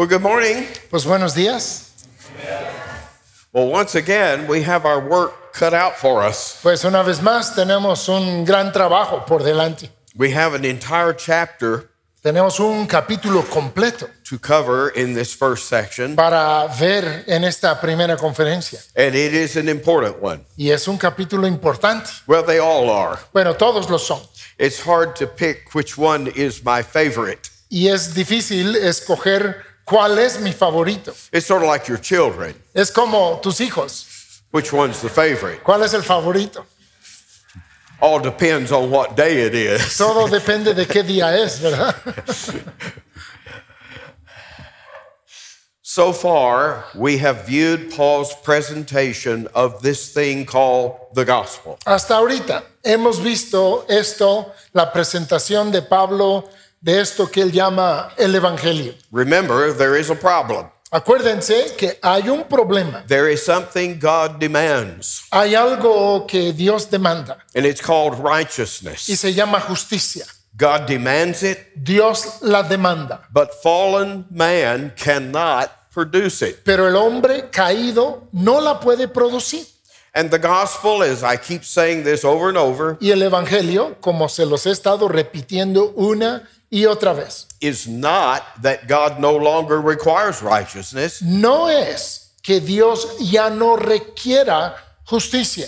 Well, good morning. Pues buenos días. Well, once again, we have our work cut out for us. Pues una vez más tenemos un gran trabajo por delante. We have an entire chapter Tenemos un capítulo completo to cover in this first section, para ver en esta primera conferencia. and it is an important one. Y es un capítulo importante. Well, they all are. Bueno, todos lo son. It's hard to pick which one is my favorite. Y es difícil escoger cuál es mi favorito. It's sort of like your children. Es como tus hijos. Which one's the favorite? ¿Cuál es el favorito? All depends on what day it is. Todo depende de qué día es, ¿verdad? So far, we have viewed Paul's presentation of this thing called the gospel. Hasta ahorita hemos visto esto, la presentación de Pablo de esto que él llama el Evangelio. Remember, there is a problem. Acuérdense que hay un problema, There is something God demands, hay algo que Dios demanda and it's called y righteousness. se llama justicia. God demands it, Dios la demanda, but fallen man cannot produce it. pero el hombre caído no la puede producir. And the gospel, as I keep saying this over and over, Y el Evangelio, como se los he estado repitiendo una y otra vez, is not that God no longer requires righteousness. no es que Dios ya no requiera justicia.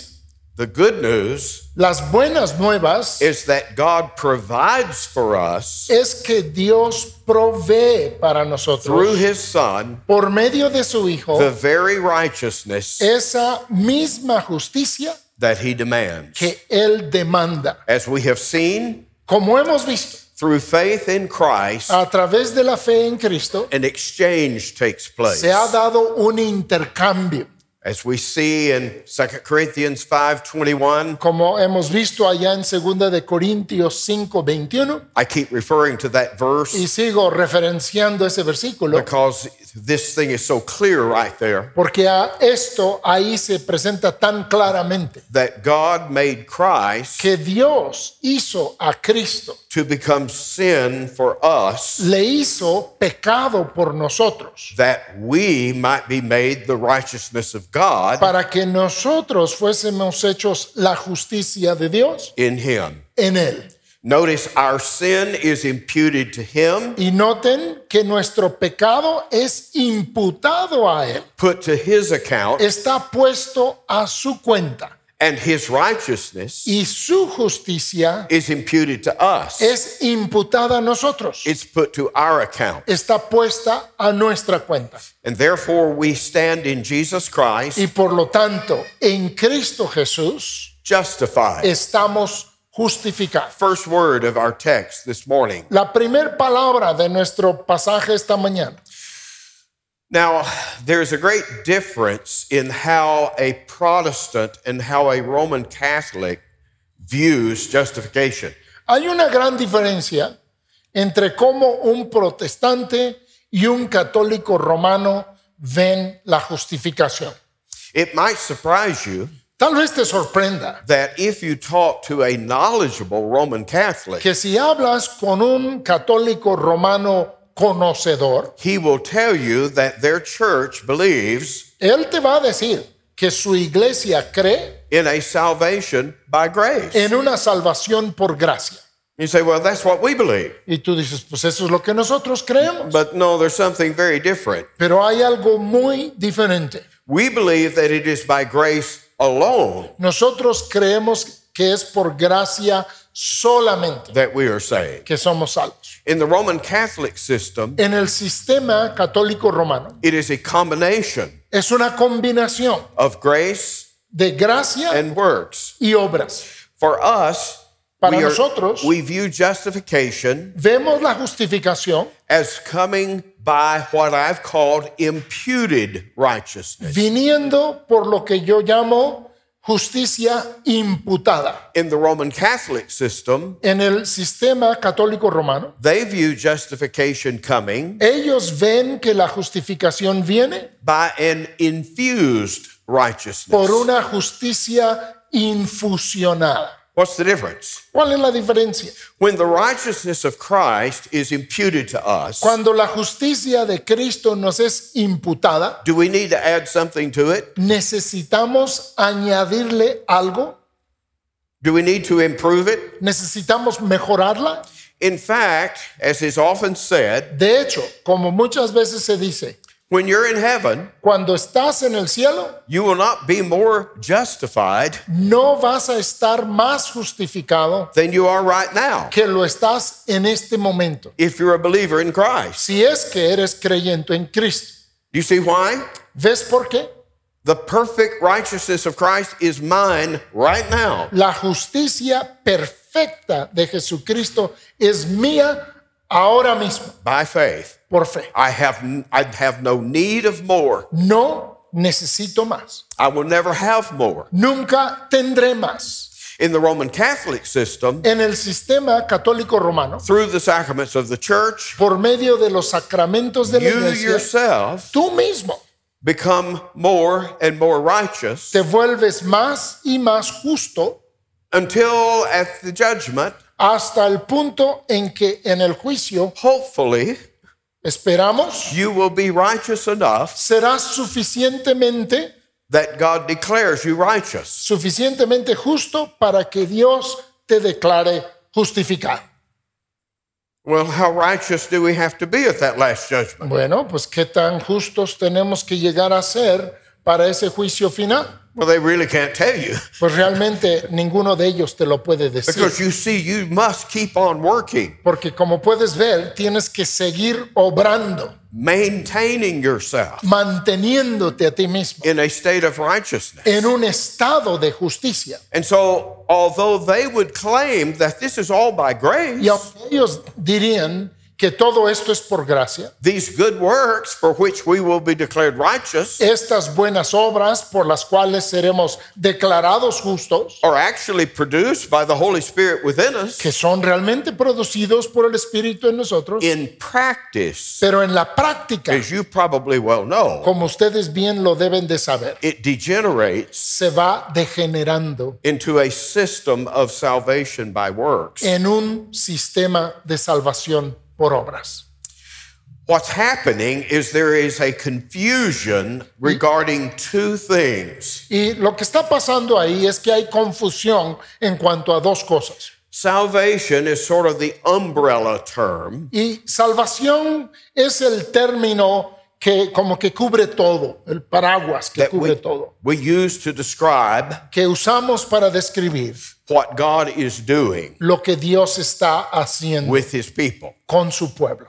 The good news Las buenas nuevas is that God provides for us es que Dios provee para through his Son por medio de su Hijo the very righteousness esa misma justicia that he demands. que Él demanda. As we have seen Como hemos visto, through faith in Christ, a través de la fe en Cristo an exchange takes place. se ha dado un intercambio. As we see in 2 Corinthians 5:21, Como hemos visto allá en 2 de Corintios 5, 21, I keep referring to that verse y sigo referenciando ese versículo, because this thing is so clear right there porque a esto ahí se presenta tan claramente that God made Christ que Dios hizo a Cristo, to become sin for us le hizo pecado por nosotros, that we might be made the righteousness of God para que nosotros fuésemos hechos la justicia de Dios in him. en Él. Notice our sin is imputed to him, Y noten que nuestro pecado es imputado a Él, put to his account, está puesto a su cuenta and his righteousness y su justicia is imputed to us. es imputada a nosotros, It's put to our account. está puesta a nuestra cuenta. And therefore we stand in Jesus Christ Y por lo tanto, en Cristo Jesús justified. estamos justificados. First word of our text this morning. La primer palabra de nuestro pasaje esta mañana. Now, there's a great difference in how a Protestant and how a Roman Catholic views justification. Hay una gran diferencia entre cómo un protestante y un católico romano ven la justificación. It might surprise you Tal vez te sorprenda that if you talk to a knowledgeable Roman Catholic, que si hablas con un católico romano conocedor, he will tell you that their church believes él te va a decir que su iglesia cree in a salvation by grace. en una salvación por gracia. You say, well, that's what we believe. Y tú dices, pues eso es lo que nosotros creemos. But no, there's something very different. Pero hay algo muy diferente. We believe that it is by grace alone Nosotros creemos que es por gracia solamente that we are saved. que somos salvos. In the Roman Catholic system, En el sistema católico romano it is a combination es una combinación of grace de gracia and works. y obras. For us, Para we, are- nosotros- we view justification Vemos la justificación as coming by what I've called imputed righteousness. viniendo por lo que yo llamo justicia imputada. In the Roman Catholic system, En el sistema católico romano, they view justification coming ellos ven que la justificación viene by an infused righteousness. por una justicia infusionada. What's the difference? ¿Cuál es la diferencia? When the righteousness of Christ is imputed to us, Cuando la justicia de Cristo nos es imputada, do we need to add something to it? ¿necesitamos añadirle algo? Do we need to improve it? ¿Necesitamos mejorarla? In fact, as is often said, De hecho, como muchas veces se dice, when you're in heaven, cuando estás en el cielo, you will not be more justified no vas a estar más justificado than you are right now que lo estás en este momento, if you're a believer in Christ. si es que eres creyente en Cristo. You see why? ¿Ves por qué? The perfect righteousness of Christ is mine right now. La justicia perfecta de Jesucristo es mía ahora mismo, by faith. Por fe. I have I have no need of more. No necesito más. I will never have more. Nunca tendré más. In the Roman Catholic system, En el sistema católico romano, through the sacraments of the church, por medio de los sacramentos de la you iglesia, yourself tú mismo become more and more righteous te vuelves más y más justo until at the judgment, hasta el punto en que en el juicio, hopefully, esperamos, you will be righteous enough serás suficientemente, that God declares you righteous. suficientemente justo para que Dios te declare justificado. Well, how righteous do we have to be at that last judgment? Bueno, pues qué tan justos tenemos que llegar a ser para ese juicio final. Well, they really can't tell you Pues realmente ninguno de ellos te lo puede decir. because you see, you must keep on working, Porque como puedes ver, tienes que seguir obrando, maintaining yourself manteniéndote a ti mismo in a state of righteousness. en un estado de justicia. And so, although they would claim that this is all by grace, Y ellos dirían que todo esto es por gracia, these good works for which we will be declared righteous estas buenas obras por las cuales seremos declarados justos, are actually produced by the Holy Spirit within us que son realmente producidos por el Espíritu en nosotros, in practice, pero en la práctica, as you probably well know, como ustedes bien lo deben de saber, it degenerates se va degenerando into a system of salvation by works. en un sistema de salvación por obras. What's happening is there is a confusion regarding two things. Y lo que está pasando ahí es que hay confusión en cuanto a dos cosas. Salvation is sort of the umbrella term Y salvación es el término que como que cubre todo, el paraguas que cubre we, todo, we use to describe que usamos para describir what God is doing lo que Dios está haciendo with his people. con su pueblo.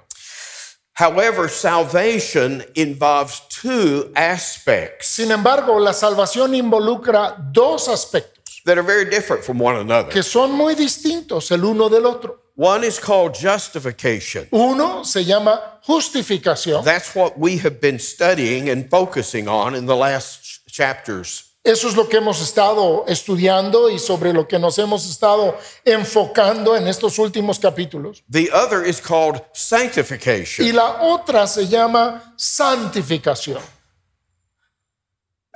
However, salvation involves two aspects Sin embargo, la salvación involucra dos aspectos that are very different from one another. que son muy distintos el uno del otro. One is called justification. Uno se llama justificación. That's what we have been studying and focusing on in the last ch- chapters. Eso es lo que hemos estado estudiando y sobre lo que nos hemos estado enfocando en estos últimos capítulos. The other is called Y sanctification, la otra se llama santificación.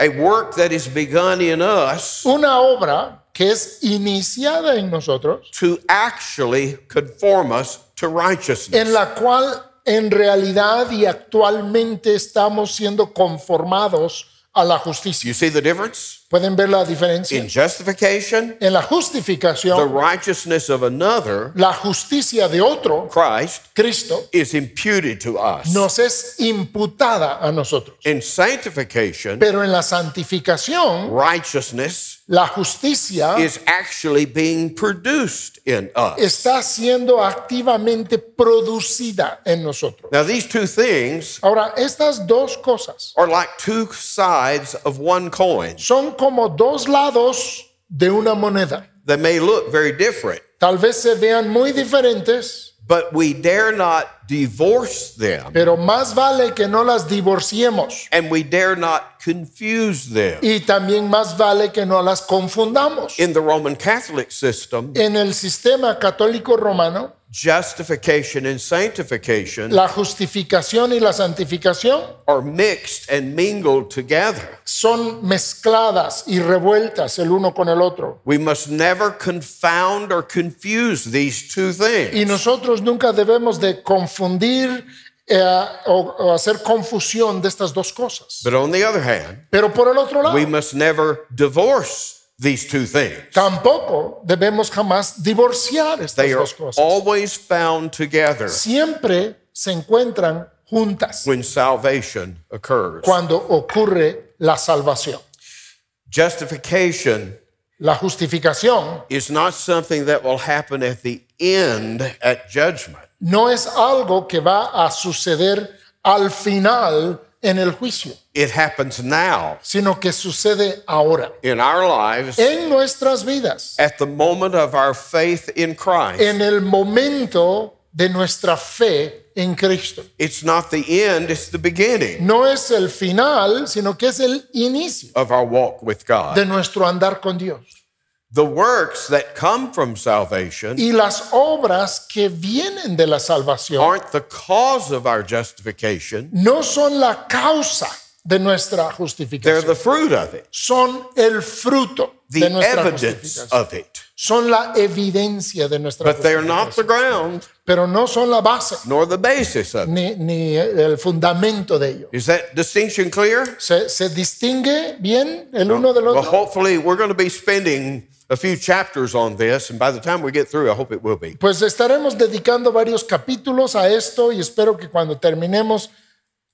a work that is begun in us Una obra que es iniciada en nosotros, to actually conform us to righteousness. en la cual en realidad y actualmente estamos siendo conformados a la justicia. You see the difference? ¿Pueden ver la diferencia? In justification, En la the justificación, righteousness of another, la justicia de otro, Christ, Cristo, is imputed to us. nos es imputada a nosotros. In sanctification, Pero en la santificación, righteousness la justicia is actually being produced in us. está siendo activamente producida en nosotros. Now, these two things Ahora, estas dos cosas are like two sides of one coin. son como dos lados de una moneda. They may look very different, Tal vez se vean muy diferentes, but we dare not divorce them pero más vale que no las divorciemos. and we dare not confuse them. Y también más vale que no las confundamos. In the Roman Catholic system, En el sistema católico romano, justification and sanctification La justificación y la santificación are mixed and mingled together. son mezcladas y revueltas el uno con el otro. We must never confound or confuse these two Y things. nosotros nunca debemos de confundir eh, o, o hacer confusión de estas dos cosas. But on the other hand, Pero por el otro lado, we must never divorce these two things. tampoco debemos jamás divorciar estas They dos cosas. always found together Siempre se encuentran juntas when salvation occurs. cuando ocurre la salvación. Justification La justificación is not something that will happen at the end at judgment. no es algo que va a suceder al final en el juicio, It happens now sino que sucede ahora, in our lives en nuestras vidas, at the moment of our faith in Christ. en el momento de nuestra fe en Cristo. It's not the end, it's the beginning No es el final, sino que es el inicio of our walk with God. de nuestro andar con Dios. The works that come from salvation Y las obras que vienen de la salvación aren't the cause of our justification, no son la causa de nuestra they're justificación. the fruit of it, Son el fruto the de nuestra evidence justificación. of it. Son la evidencia de nuestra But they're not the justificación. ground Pero no son la base nor the basis of it. ni, ni el fundamento de ello. Is that distinction clear? ¿Se, se distingue bien el uno del Well, otro? hopefully, we're going to be spending a few chapters on this, and by the time we get through, I hope it will be. Pues estaremos dedicando varios capítulos a esto y espero que cuando terminemos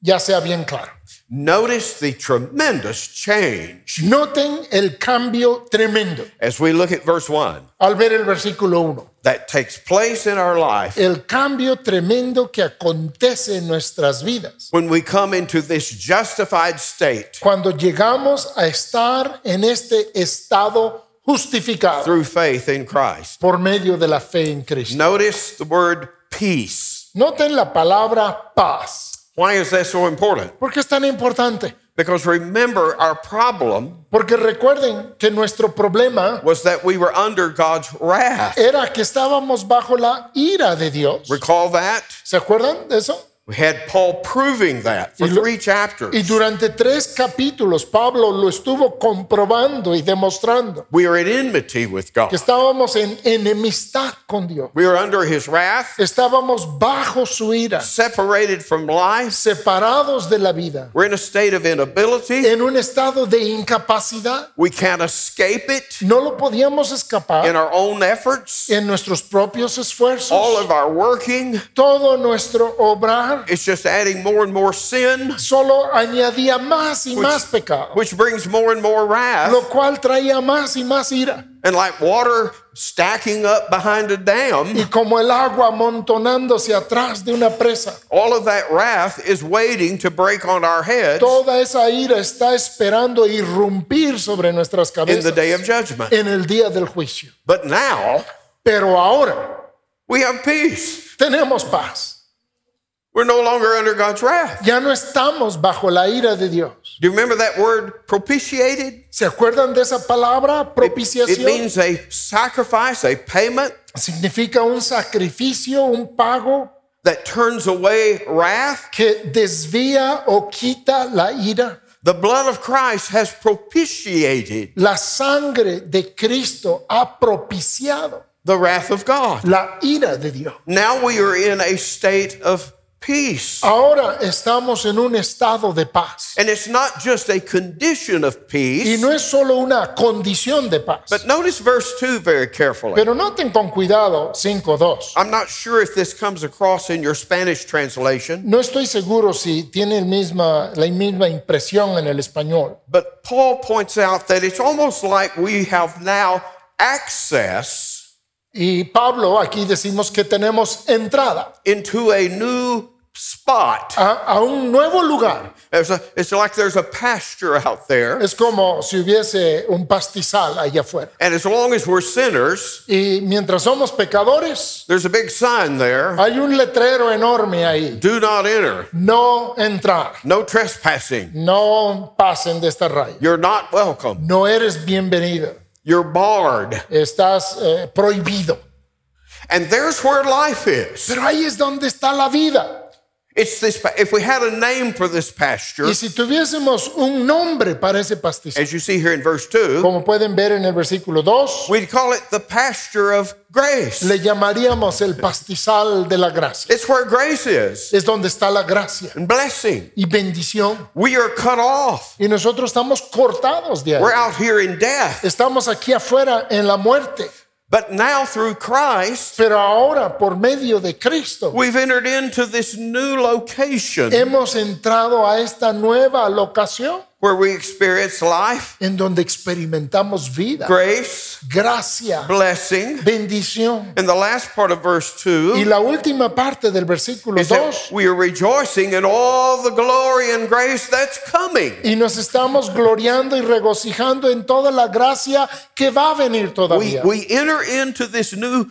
ya sea bien claro. Notice the tremendous change Noten el cambio tremendo as we look at verse 1 al ver el versículo 1. that takes place in our life El cambio tremendo que acontece en nuestras vidas when we come into this justified state cuando llegamos a estar en este estado justificado through faith in Christ. por medio de la fe en Cristo. Notice the word peace. Noten la palabra paz. Why is that so important? ¿Por qué es tan importante? Because remember, our problem Porque recuerden que nuestro problema was that we were under God's wrath. era que estábamos bajo la ira de Dios. Recall that? ¿Se acuerdan de eso? We had Paul proving that for Y three chapters. Y durante tres capítulos Pablo lo estuvo comprobando y demostrando We are in enmity with God. que estábamos en enemistad con Dios. We are under his wrath, Estábamos bajo su ira, separated from life. separados de la vida, We're in a state of inability. en un estado de incapacidad. We can't escape it No lo podíamos escapar. in our own efforts. en nuestros propios esfuerzos. All of our working, Todo nuestro obrar it's just adding more and more sin, solo añadía más y más pecado, which brings more and more wrath. lo cual traía más y más ira. And like water stacking up behind a dam, Y como el agua amontonándose atrás de una presa, all of that wrath is waiting to break on our heads toda esa ira está esperando irrumpir sobre nuestras cabezas. in the day of judgment. en el día del juicio. But now Pero ahora we have peace. tenemos paz. We're no longer under God's wrath. Ya no estamos bajo la ira de Dios. Do you remember that word propitiated? ¿Se acuerdan de esa palabra propiciación? It propiciación? means a sacrifice, a payment Significa un sacrificio, un pago that turns away wrath. que desvía o quita la ira. The blood of Christ has propitiated La sangre de Cristo ha propiciado the wrath of God. la ira de Dios. Now we are in a state of peace. Ahora estamos en un estado de paz. And it's not just a condition of peace. Y no es solo una condición de paz. but notice verse 2 very carefully. Pero noten con cuidado 5.2. I'm not sure if this comes across in your Spanish translation, No estoy seguro si tiene el misma, la misma impresión en el español. but Paul points out that it's almost like we have now access Y Pablo aquí decimos que tenemos entrada into a new spot. a, a un nuevo lugar. There's a, it's like there's a pasture out there. Es como si hubiese un pastizal allá afuera. And as long as we're sinners, Y mientras somos pecadores, there's a big sign there hay un letrero enorme ahí. do not enter, No entrar. no trespassing. No pasen de esta raya. You're not welcome. No eres bienvenido. You're barred. Estás eh, prohibido. And there's where life is. Pero ahí es donde está la vida. It's this, if we had a name for this pasture, Y si tuviésemos un nombre para ese pastizal, as you see here in verse 2, como pueden ver en el versículo 2, we'd call it the pasture of grace. le llamaríamos el pastizal de la gracia. It's where grace is Es donde está la gracia and blessing. y bendición. We are cut off. Y nosotros estamos cortados de ahí. We're out here in death. Estamos aquí afuera en la muerte. But now through Christ, Pero ahora, por medio de Cristo, we've entered into this new location. hemos entrado a esta nueva locación where we experience life, en donde experimentamos vida, grace, gracia, blessing. bendición. And the last part of verse 2 Y la última parte del versículo is that 2, we are rejoicing in all the glory and grace that's coming. y nos estamos gloriando y regocijando en toda la gracia que va a venir We, todavía. we enter into this new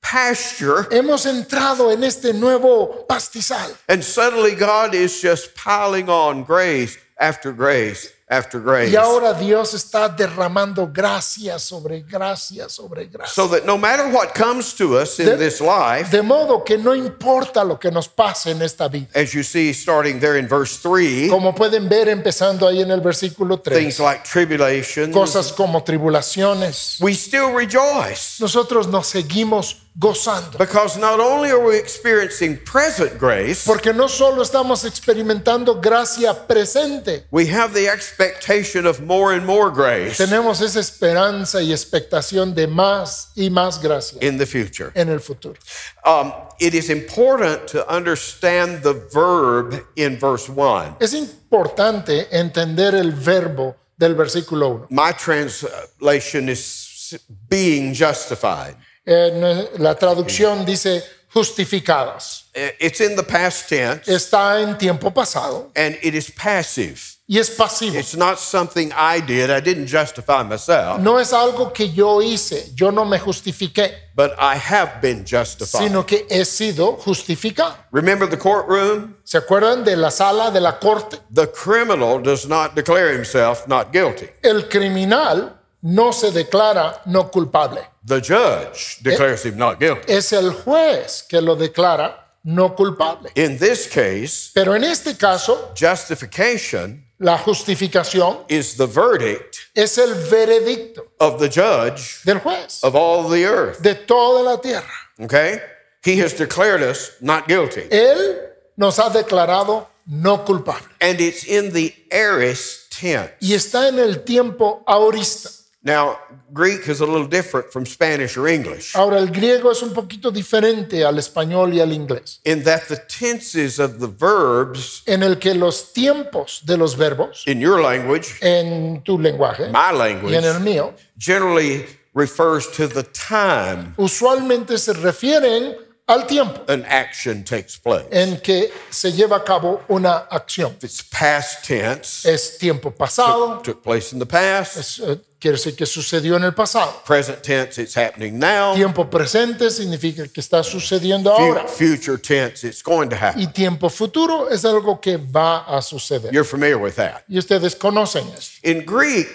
pasture, Hemos entrado en este nuevo pastizal. and suddenly God is just piling on grace after grace after grace. Y ahora Dios está derramando gracia sobre gracia sobre gracia. So that no matter what comes to us in De- this life, De modo que no importa lo que nos pase en esta vida. as you see starting there in verse 3, Como pueden ver empezando ahí en el versículo 3, things like tribulation, cosas como tribulaciones, we still rejoice. nosotros nos seguimos gozando. Because not only are we experiencing present grace, Porque no solo estamos experimentando gracia presente, we have the expectation of more and more grace tenemos esa esperanza y expectación de más y más gracia in the future. en el futuro. Um, it is important to understand the verb in verse 1. Es importante entender el verbo del versículo 1. My translation is being justified. En la traducción dice justificados. It's in the past tense Está en tiempo pasado and it is passive. y es pasivo. It's not something I did. I didn't justify myself, No es algo que yo hice, yo no me justifiqué, but I have been justified. sino que he sido justificado. Remember the courtroom? ¿Se acuerdan de la sala de la corte? The criminal does not declare himself not guilty. El criminal no se declara no culpable. The judge declares him not guilty. Es el juez que lo declara no culpable. In this case, Pero en este caso, justification la justificación is the verdict es el veredicto of the judge del juez of all the earth. de toda la tierra. Okay? He has declared us not guilty. Él nos ha declarado no culpable. And it's in the aorist tense. Y está en el tiempo aorista. Now, Greek is a little different from Spanish or English Ahora, el griego es un poquito diferente al español y al inglés, in that the tenses of the verbs en el que los tiempos de los verbos in your language, en tu lenguaje my y en el language, mío, generally refers to the time usualmente se refieren al tiempo an action takes place. en que se lleva a cabo una acción. It's past tense, Es tiempo pasado, took place in the past. es, eh, quiere decir que sucedió en el pasado. Present tense, it's happening now. Tiempo presente significa que está sucediendo ahora. Future tense, it's going to happen. Y tiempo futuro es algo que va a suceder. You're familiar with that. Y ustedes conocen esto. In Greek,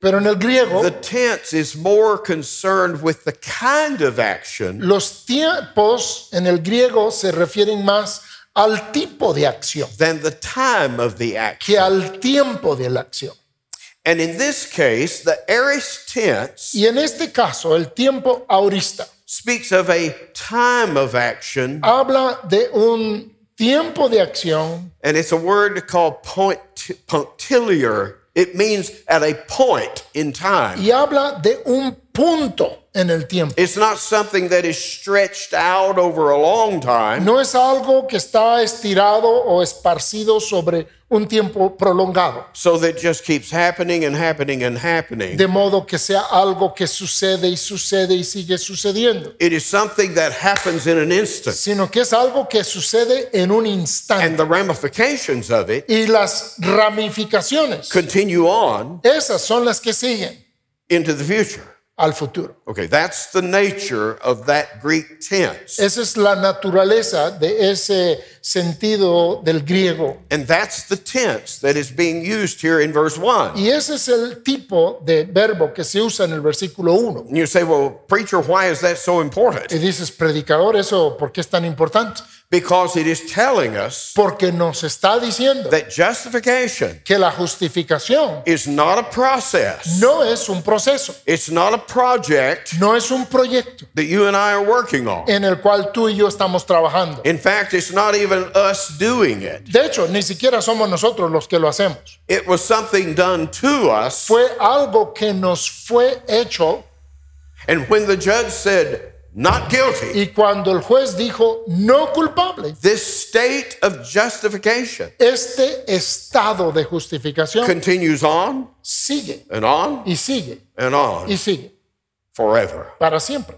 Pero en el griego, the tense is more concerned with the kind of action los tiempos en el griego se refieren más al tipo de acción than the time of the action. que al tiempo de la acción. And in this case, the aorist tense Y en este caso, el tiempo aurista speaks of a time of action, habla de un tiempo de acción and it's a word called point, punctiliar. It means at a point in time. y habla de un punto en el tiempo. It's not something that is stretched out over a long time. No es algo que está estirado o esparcido sobre un tiempo prolongado, So that just keeps happening and happening and happening. de modo que sea algo que sucede y sucede y sigue sucediendo, It is something that happens in an instant. sino que es algo que sucede en un And instante. the ramifications of it Y las ramificaciones, continue on esas son las que siguen into the future. Al futuro. Okay, that's the nature of that Greek tense. Esa es la naturaleza de ese sentido del griego. And that's the tense that is being used here in verse 1. Y ese es el tipo de verbo que se usa en el versículo 1. And you say, well, preacher, why is that so important? Y dices, predicador, ¿eso por qué es tan importante? Because it is telling us Porque nos está diciendo that justification que la justificación is not a process, no es un proceso, it's not a project no es un proyecto that you and I are working on. en el cual tú y yo estamos trabajando. In fact, it's not even us doing it. De hecho, ni siquiera somos nosotros los que lo hacemos. It was something done to us. Fue algo que nos fue hecho And when the judge said, not guilty, y cuando el juez dijo no culpable, this state of justification este estado de justificación continues on sigue and on y sigue and on y sigue forever. para siempre.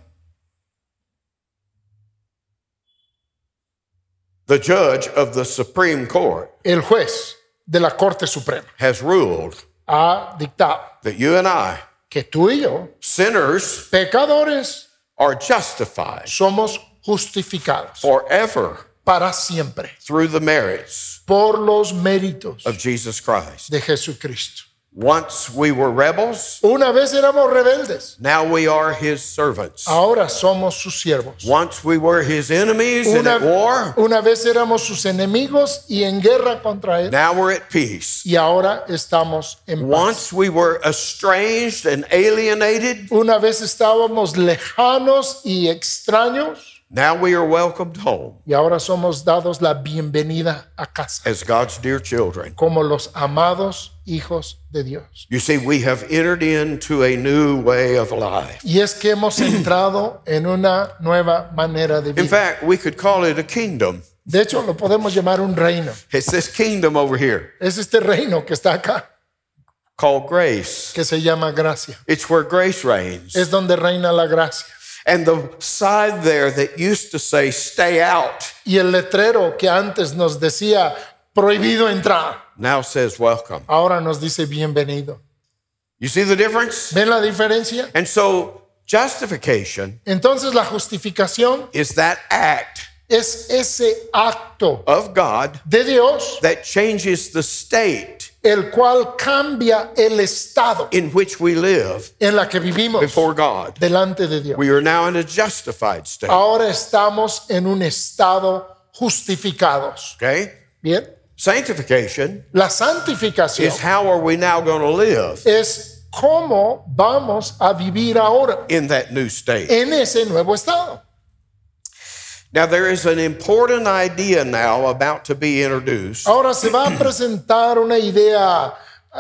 The judge of the Supreme Court El juez de la Corte Suprema has ruled ha dictado that you and I, que tú y yo, sinners, pecadores, are justified somos justificados forever para siempre through the merits por los méritos of Jesus Christ. de Jesucristo. Once we were rebels, Una vez éramos rebeldes, now we are his servants. ahora somos sus siervos. Once we were his enemies and at war, una vez éramos sus enemigos y en guerra contra él, now we're at peace. y ahora estamos en paz. Once we were estranged and alienated, Una vez estábamos lejanos y extraños, now we are welcomed home y ahora somos dados la bienvenida a casa as God's dear children. como los amados hijos de Dios. You see, we have entered into a new way of life. Y es que hemos entrado en una nueva manera de In vida. fact, we could call it a kingdom. De hecho, lo podemos llamar un reino. It's this kingdom over here Es este reino que está acá, called grace. que se llama gracia. It's where grace reigns. Es donde reina la gracia. And the side there that used to say, stay out, Y el letrero que antes nos decía prohibido entrar, now says, welcome. ahora nos dice bienvenido. You see the difference? ¿Ven la diferencia? And so, justification Entonces la justificación is that act es ese acto of God de Dios, that changes the state el cual cambia el estado in which we live en la que vivimos before God. delante de Dios. We are now in a justified state. Ahora estamos en un estado justificados. Okay? Bien. Sanctification La santificación is how are we now going to live es cómo vamos a vivir ahora in that new state. en ese nuevo estado. Now, there is an important idea now about to be introduced. Ahora se va a presentar una idea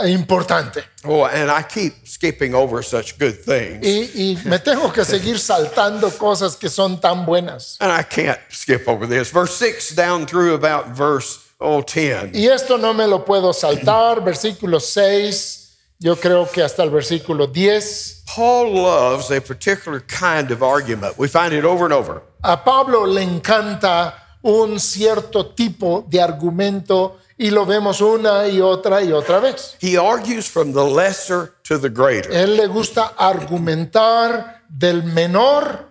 importante Oh, and I keep skipping over such good things. y, y me tengo que seguir saltando cosas que son tan buenas. And I can't skip over this. Verse 6 down through about verse oh, 10. Y esto no me lo puedo saltar, versículo 6, yo creo que hasta el versículo 10. Paul loves a particular kind of argument. We find it over and over. A Pablo le encanta un cierto tipo de argumento y lo vemos una y otra y otra vez. He argues from the lesser to the greater. Él le gusta argumentar del menor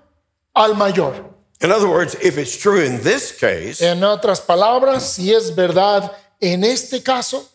al mayor. In other words, if it's true in this case, En otras palabras, si es verdad en este caso,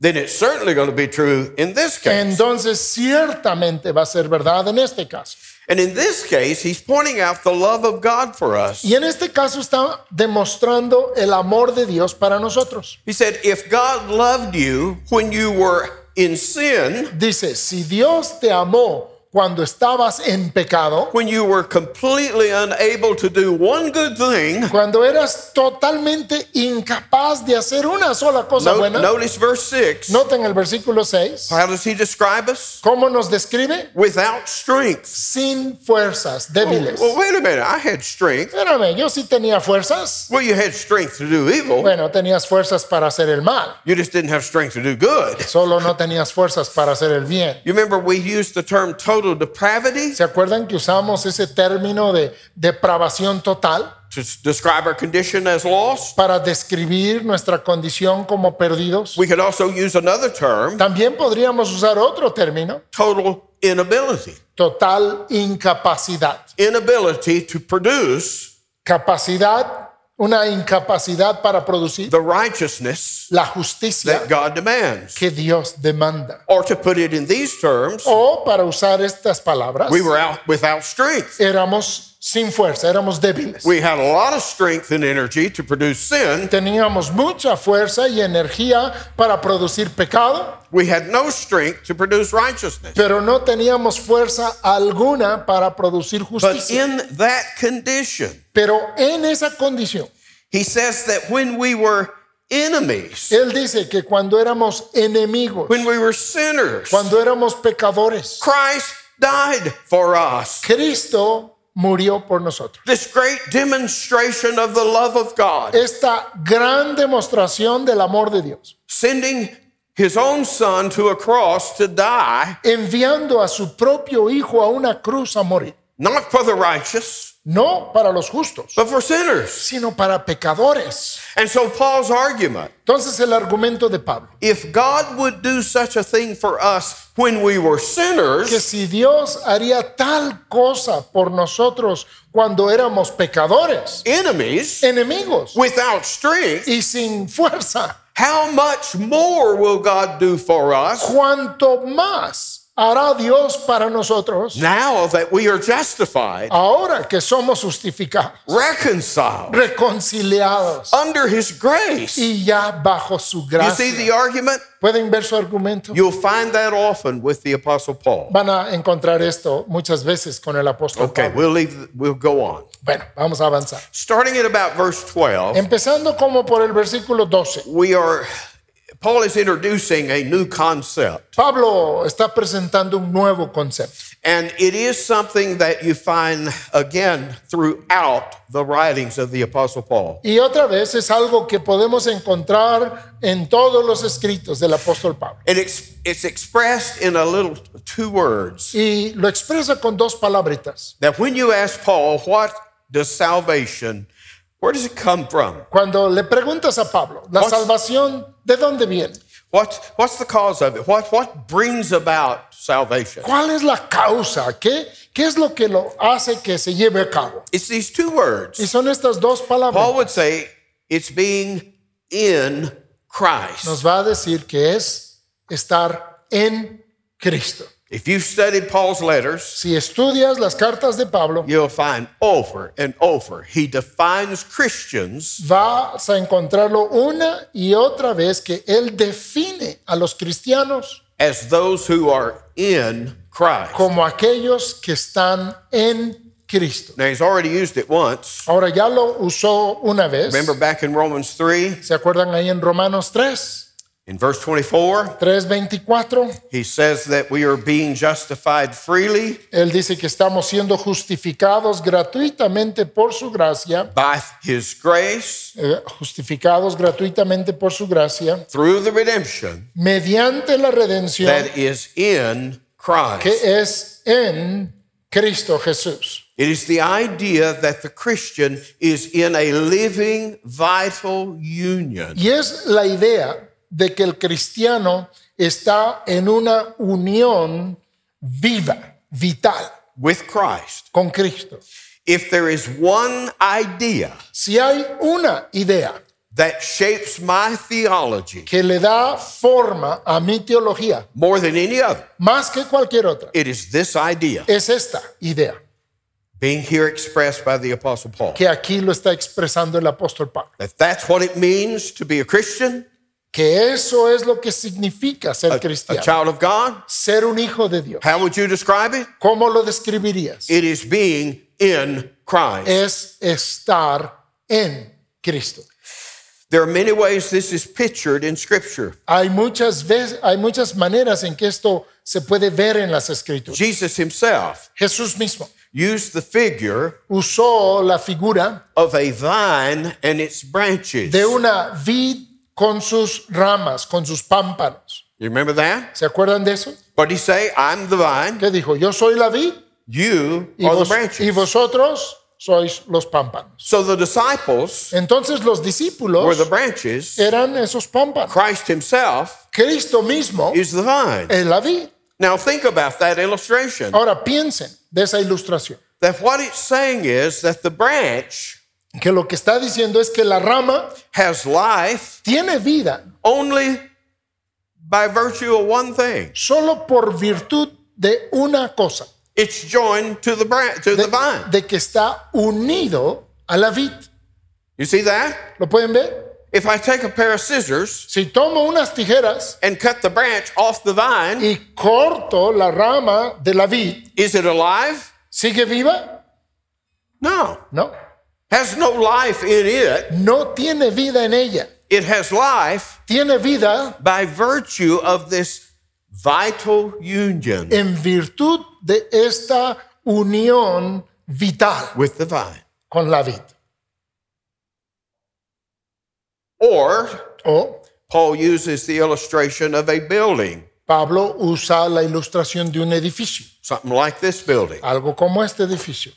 then it's certainly going to be true in this case. entonces ciertamente va a ser verdad en este caso. And in this case, he's pointing out the love of God for us. Y en este caso está demostrando el amor de Dios para nosotros. He said, If God loved you when you were in sin, Dice, si Dios te amó cuando estabas en pecado, when you were completely unable to do one good thing, cuando eras totalmente incapaz de hacer una sola cosa no- buena, notice verse 6. noten el versículo 6, How does he describe us? ¿cómo nos describe? Without strength. Sin fuerzas, débiles. Well, wait a minute. I had strength. Espérame, yo sí tenía fuerzas. Well, you had strength to do evil. Bueno, tenías fuerzas para hacer el mal, You just didn't have strength to do good. solo no tenías fuerzas para hacer el bien. You remember we used the term total depravity ¿Se acuerdan que usamos ese término de depravación total? to describe our condition as lost. para describir nuestra condición como perdidos. We could also use another term, También podríamos usar otro término, total inability. total incapacidad. Inability to produce Capacidad, una incapacidad para producir the righteousness la justicia that God demands. que Dios demanda. Or to put it in these terms, O para usar estas palabras, we were out without strength. éramos sin fuerza, éramos débiles. We had a lot of strength and energy to produce sin. Teníamos mucha fuerza y energía para producir pecado, We had no strength to produce righteousness. pero no teníamos fuerza alguna para producir But justicia. in that condition, Pero en esa condición, he says that when we were enemies, Él dice que cuando éramos enemigos, when we were sinners, cuando éramos pecadores, Christ died for us. Cristo murió por nosotros. This great demonstration of the love of God, Esta gran demostración del amor de Dios, sending his own son to a cross to die, enviando a su propio Hijo a una cruz a morir, not for the righteous, no para los justos, but for sinners. sino para pecadores. And so Paul's argument Entonces el argumento de Pablo, if God would do such a thing for us when we were que si Dios haría tal cosa por nosotros cuando éramos pecadores, enemies, enemigos without strength, y sin fuerza, how much more will God do for us cuanto más hará Dios para nosotros now that we are justified, ahora que somos justificados, reconciled, reconciliados under his grace? You y ya bajo su see gracia. the argument? ¿Pueden ver su argumento? You'll find that often with the Apostle Paul. Van a encontrar esto muchas veces con el apóstol Okay, Pablo. we'll leave, we'll go on. Bueno, vamos a avanzar. Starting at about verse 12, Empezando como por el versículo 12. we are, Paul is introducing a new concept. Pablo está presentando un nuevo concepto. And it is something that you find again throughout the writings of the Apostle Paul. Y otra vez es algo que podemos encontrar en todos los escritos del apóstol Pablo. And it's, it's expressed in a little two words. Y lo expresa con dos palabritas. That when you ask Paul, what does salvation, where does it come from? Cuando le preguntas a Pablo, ¿la What's- salvación de dónde viene? What, what's the cause of it? What, what brings about salvation? ¿Cuál es la causa? ¿Qué, ¿Qué es lo que lo hace que se lleve a cabo? It's these two words. Y son estas dos palabras. Paul would say it's being in Christ. Nos va a decir que es estar en Cristo. If you've studied Paul's letters, Si estudias las cartas de Pablo, you'll find over and over he defines Christians vas a encontrarlo una y otra vez que él define a los cristianos as those who are in Christ. como aquellos que están en Cristo. Now, he's already used it once. Ahora ya lo usó una vez. Remember back in Romans 3, ¿Se acuerdan ahí en Romanos 3? In verse 24, 3:24, he says that we are being justified freely él dice que estamos siendo justificados gratuitamente por su gracia, by his grace eh, justificados gratuitamente por su gracia, through the redemption mediante la redención that is in Christ. que es en Cristo Jesús. It is the idea that the Christian is in a living, vital union Y es la idea de que el cristiano está en una unión viva, vital, with Christ. con Cristo. If there is one idea Si hay una idea that shapes my theology que le da forma a mi teología, more than any other, más que cualquier otra, it is this idea es esta idea being here expressed by the Apostle Paul. que aquí lo está expresando el apóstol Pablo. That that's what it means to be a Christian, Que eso es lo que significa ser a cristiano, child of God. ser un hijo de Dios. How would you describe it? ¿Cómo lo describirías? It is being in Christ. Es estar en Cristo. There are many ways this is pictured in Scripture. Hay muchas veces, hay muchas maneras en que esto se puede ver en las escrituras. Jesus himself Jesús mismo used the figure usó la figura of a vine and its branches. de una vid con sus ramas, con sus pámpanos. You remember that? ¿Se acuerdan de eso? Did he say? I'm the vine, ¿Qué dijo? Yo soy la vid you y, are the branches. y vosotros sois los pámpanos. So the disciples Entonces los discípulos were the branches, eran esos pámpanos. Christ himself Cristo mismo is the vine. es la vid. Now think about that illustration. Ahora piensen de esa ilustración. That what it's saying is that the branch Que lo que está diciendo es que la rama has life tiene vida only by virtue of one thing. solo por virtud de una cosa, It's joined to the branch to the de, vine. de que está unido a la vid. You see that? ¿Lo pueden ver? If I take a pair of scissors Si tomo unas tijeras and cut the branch off the vine, y corto la rama de la vid, is it alive? ¿sigue viva? No. No. Has no life in it. No tiene vida en ella. It has life Tiene vida by virtue of this vital union en virtud de esta unión vital with the vine. con la vid. Or O Paul uses the illustration of a building, Pablo usa la ilustración de un edificio, something like this building, algo como este edificio,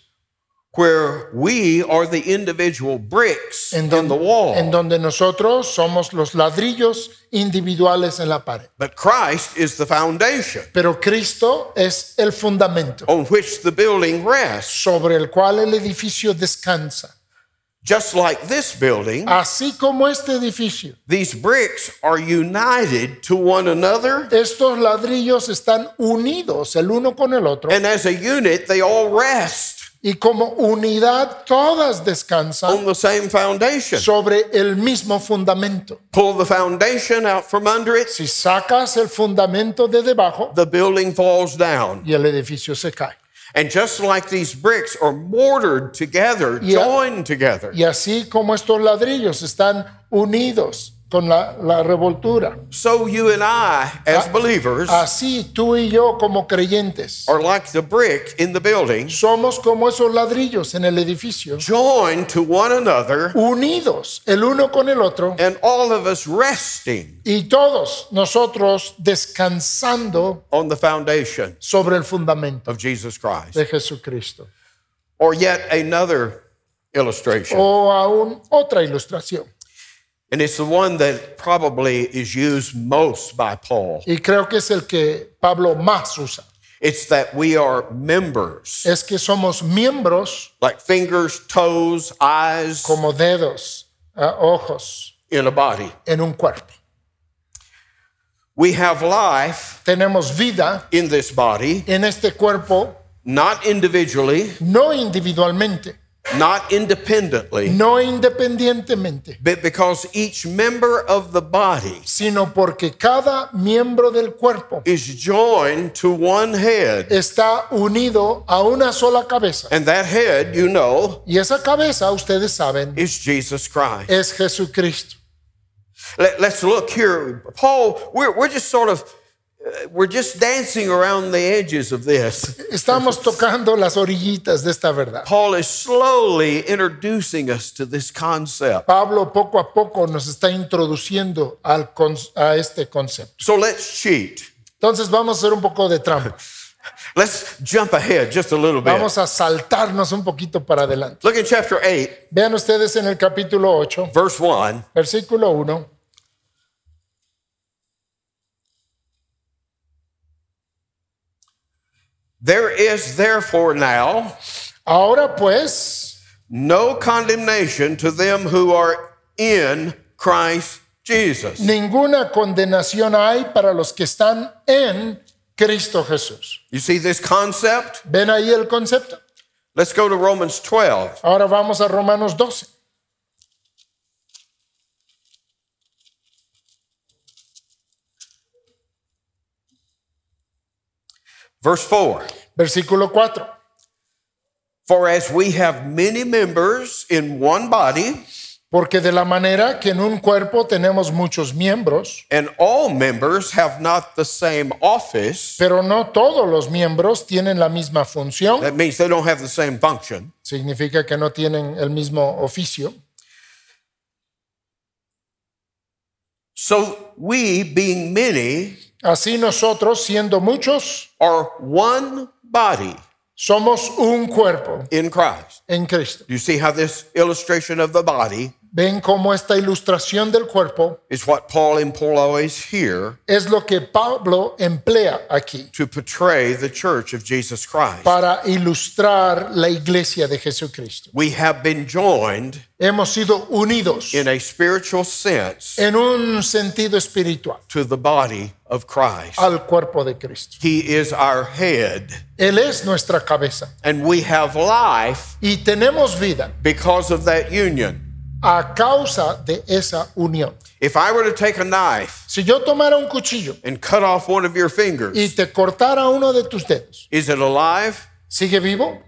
where we are the individual bricks en in the wall. en donde nosotros somos los ladrillos individuales en la pared. But Christ is the foundation Pero Cristo es el fundamento on which the building rests. sobre el cual el edificio descansa. Just like this building, Así como este edificio, these bricks are united to one another, estos ladrillos están unidos el uno con el otro and as a unit, they all rest y como unidad todas descansan on the same foundation. sobre el mismo fundamento. Pull the foundation out from under it, Si sacas el fundamento de debajo the building falls down. y el edificio se cae. And just like these bricks are mortared together, Yeah. joined together, Y así como estos ladrillos están unidos con la, la revoltura, so you and I, as Ah. believers, así tú y yo como creyentes are like the brick in the building, somos como esos ladrillos en el edificio, joined to one another, unidos el uno con el otro and all of us resting y todos nosotros descansando on the foundation sobre el fundamento of Jesus Christ. de Jesucristo. Or yet another illustration, O aún otra ilustración. And it's the one that probably is used most by Paul. Y creo que es el que Pablo más usa. It's that we are members, Es que somos miembros like fingers, toes, eyes como dedos, ah, ojos in a body. en un cuerpo. We have life Tenemos vida in this body, en este cuerpo, not individually, no individualmente, not independently, no independientemente, but because each member of the body sino porque cada miembro del cuerpo is joined to one head. está unido a una sola cabeza. And that head, you know, Y esa cabeza, ustedes saben, is Jesus Christ. es Jesucristo. Let, us look here. Paul, we're, we're just sort of, we're just dancing around the edges of this. Estamos tocando las orillitas de esta verdad. Paul is slowly introducing us to this concept. Pablo poco a poco nos está introduciendo al a este concepto. So let's cheat. Entonces vamos a hacer un poco de trampa. Let's jump ahead just a little bit. Vamos a saltarnos un poquito para adelante. Look in chapter 8, Vean ustedes en el capítulo 8, verse 1. versículo 1. There is therefore now Ahora pues, no condemnation to them who are in Christ Jesus. ninguna condenación hay para los que están en Cristo Jesús. You see this concept? ¿Ven ahí el concepto? Let's go to Romans 12. Ahora vamos a Romanos 12. Verse 4. Versículo 4. For as we have many members in one body, Porque de la manera que en un cuerpo tenemos muchos miembros, and all members have not the same office, pero no todos los miembros tienen la misma función, that means they don't have the same function. significa que no tienen el mismo oficio. So we, being many, Así nosotros, siendo muchos, are one body Somos un cuerpo in Christ. en Cristo. You see how this illustration of the body Ven cómo esta ilustración del cuerpo is what Paul employs here es lo que Pablo emplea aquí to portray the church of Jesus Christ. para ilustrar la iglesia de Jesucristo. We have been joined Hemos sido unidos in a spiritual sense en un sentido espiritual to the body of Christ. al cuerpo de Cristo. He is our head, Él es nuestra cabeza and we have life y tenemos vida because of that union. A causa de esa unión. If I were to take a knife Si yo tomara un cuchillo and cut off one of your fingers, y te cortara uno de tus dedos, is it alive? ¿sigue vivo?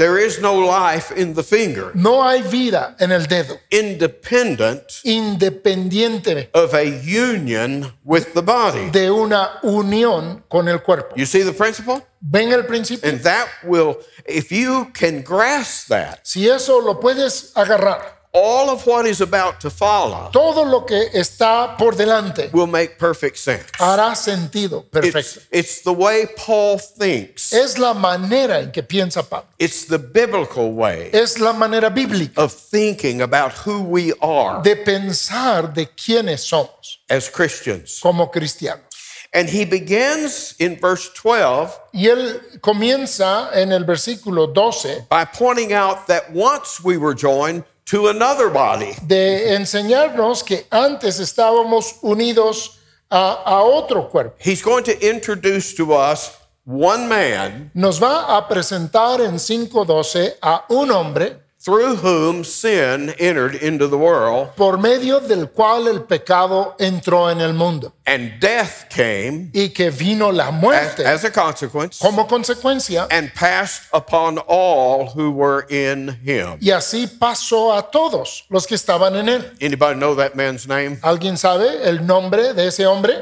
There is no life in the finger, No hay vida en el dedo, independent independiente of a union with the body. de una unión con el cuerpo. You see the principle? ¿Ven el principio? And that will, if you can grasp that, Si eso lo puedes agarrar, all of what is about to follow todo lo que está por delante will make perfect sense. hará sentido perfecto. It's, it's the way Paul thinks, Es la manera en que piensa Pablo. it's the biblical way Es la manera bíblica of thinking about who we are de pensar de quiénes somos as Christians. como cristianos. And he begins in verse 12 Y él comienza en el versículo 12 by pointing out that once we were joined to another body, de enseñarnos que antes estábamos unidos a, a otro cuerpo. he's going to introduce to us one man Nos va a presentar en 5.12 a un hombre through whom sin entered into the world por medio del cual el pecado entró en el mundo and death came y que vino la as, as a consequence como consecuencia and passed upon all who were in him. y así pasó a todos los que estaban en él. Anybody know that man's name? ¿Alguien sabe el nombre de ese hombre?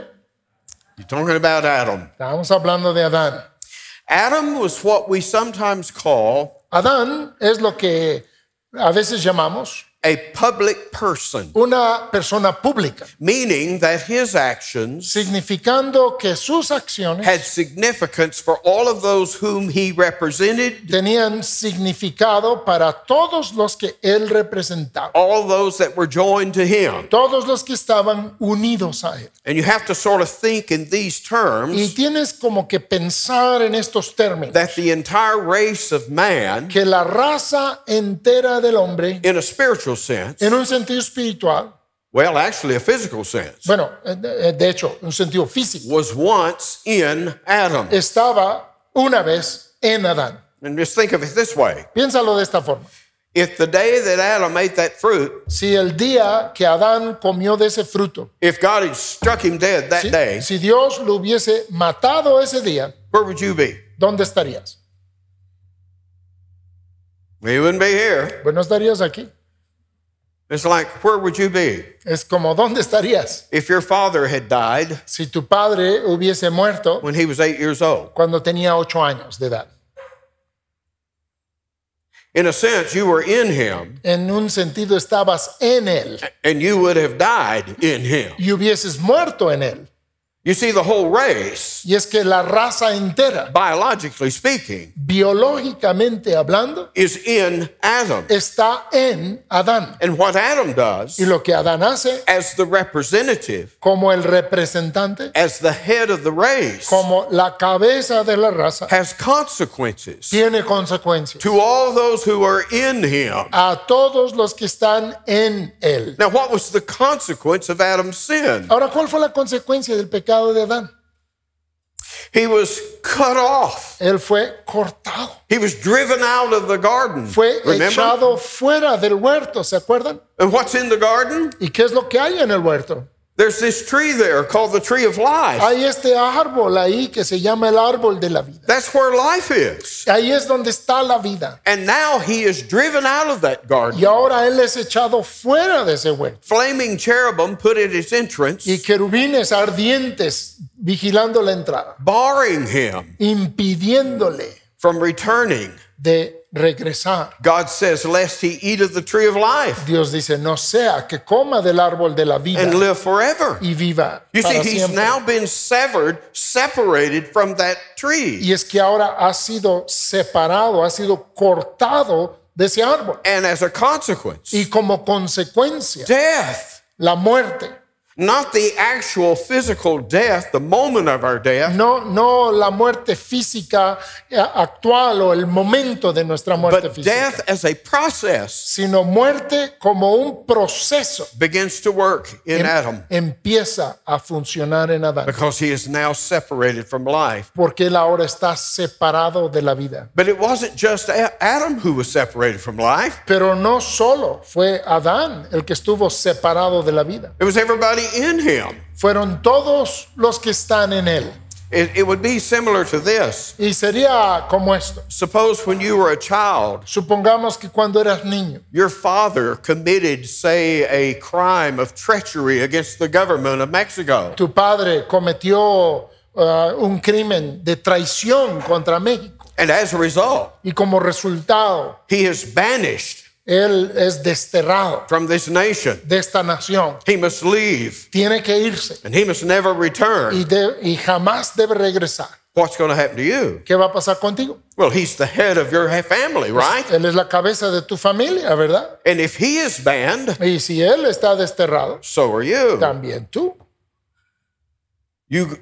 You're talking about Adam. Estamos hablando de Adán. Adam was what we sometimes call Adán es lo que a veces llamamos a public person, una persona pública, meaning that his actions significando que sus acciones had significance for all of those whom he represented, tenían significado para todos los que él representaba, all those that were joined to him. todos los que estaban unidos a él. And you have to sort of think in these terms. Y tienes como que pensar en estos términos, that the entire race of man, que la raza entera del hombre, in a spiritual sense, en un sentido espiritual, well, actually a physical sense, bueno, eh, de de hecho, un sentido físico, was once in Adam. estaba una vez en Adán. And just think of it this way Piénsalo de esta forma. if the day that Adam ate that fruit, Si el día que Adán comió de ese fruto, if God had struck him dead that si, day, si Dios lo hubiese matado ese día, where would you be? ¿dónde estarías? We wouldn't be here. Pues no estarías aquí. It's like, where would you be? Es como, ¿dónde estarías? If your father had died Si tu padre hubiese muerto when he was eight years old. cuando tenía ocho años de edad. In a sense, you were in him En un sentido estabas en él and you would have died in him. y hubieses muerto en él. You see, the whole race, Y es que la raza entera, biologically speaking, biológicamente hablando, is in Adam. está en Adán. And what Adam does Y lo que Adán hace as the representative, como el representante, as the head of the race, como la cabeza de la raza, has consequences tiene consecuencias to all those who are in him. a todos los que están en él. Now, what was the consequence of Adam's sin? Ahora, ¿cuál fue la consecuencia del pecado de Adán? He was cut off. Él fue cortado, He was driven out of the garden. fue Remember? echado fuera del huerto, ¿se acuerdan? And what's in the garden? ¿Y qué es lo que hay en el huerto? There's this tree there called the tree of life. Hay este árbol ahí que se llama el árbol de la vida. That's where life is. Ahí es donde está la vida. And now he is driven out of that garden. Y ahora él es echado fuera de ese huerto. Flaming cherubim put at his entrance, Y querubines ardientes vigilando la entrada, barring him impidiéndole from returning de regresar. God says, Lest he eat of the tree of life Dios dice, no sea que coma del árbol de la vida and live forever. y viva You see, he's siempre. now been severed, separated from that tree. Y es que ahora ha sido separado, ha sido cortado de ese árbol. And as a consequence, Y como consecuencia, death, la muerte, not the actual physical death, the moment of our death, no, no la muerte física eh, actual o el momento de nuestra muerte but física, death as a process sino muerte como un proceso begins to work in em- Adam empieza a funcionar en Adán. because he is now separated from life. Porque él ahora está separado de la vida. But it wasn't just Adam who was separated from life, Pero no solo fue Adán el que estuvo separado de la vida. it was everybody in him. Fueron todos los que están en él. It, it would be similar to this. Y sería como esto. Suppose when you were a child, Supongamos que cuando eras niño, your father committed, say, a crime of treachery against the government of Mexico. tu padre cometió uh, un crimen de traición contra México. And as a result, Y como resultado, he is banished él es desterrado from this nation. de esta nación. He must leave Tiene que irse and he must never return. y, de- y jamás debe regresar. What's going to happen to you? ¿Qué va a pasar contigo? Well, he's the head of your ha- family, right? Él es la cabeza de tu familia, ¿verdad? And if he is banned, Y si él está desterrado, so are you. también tú. You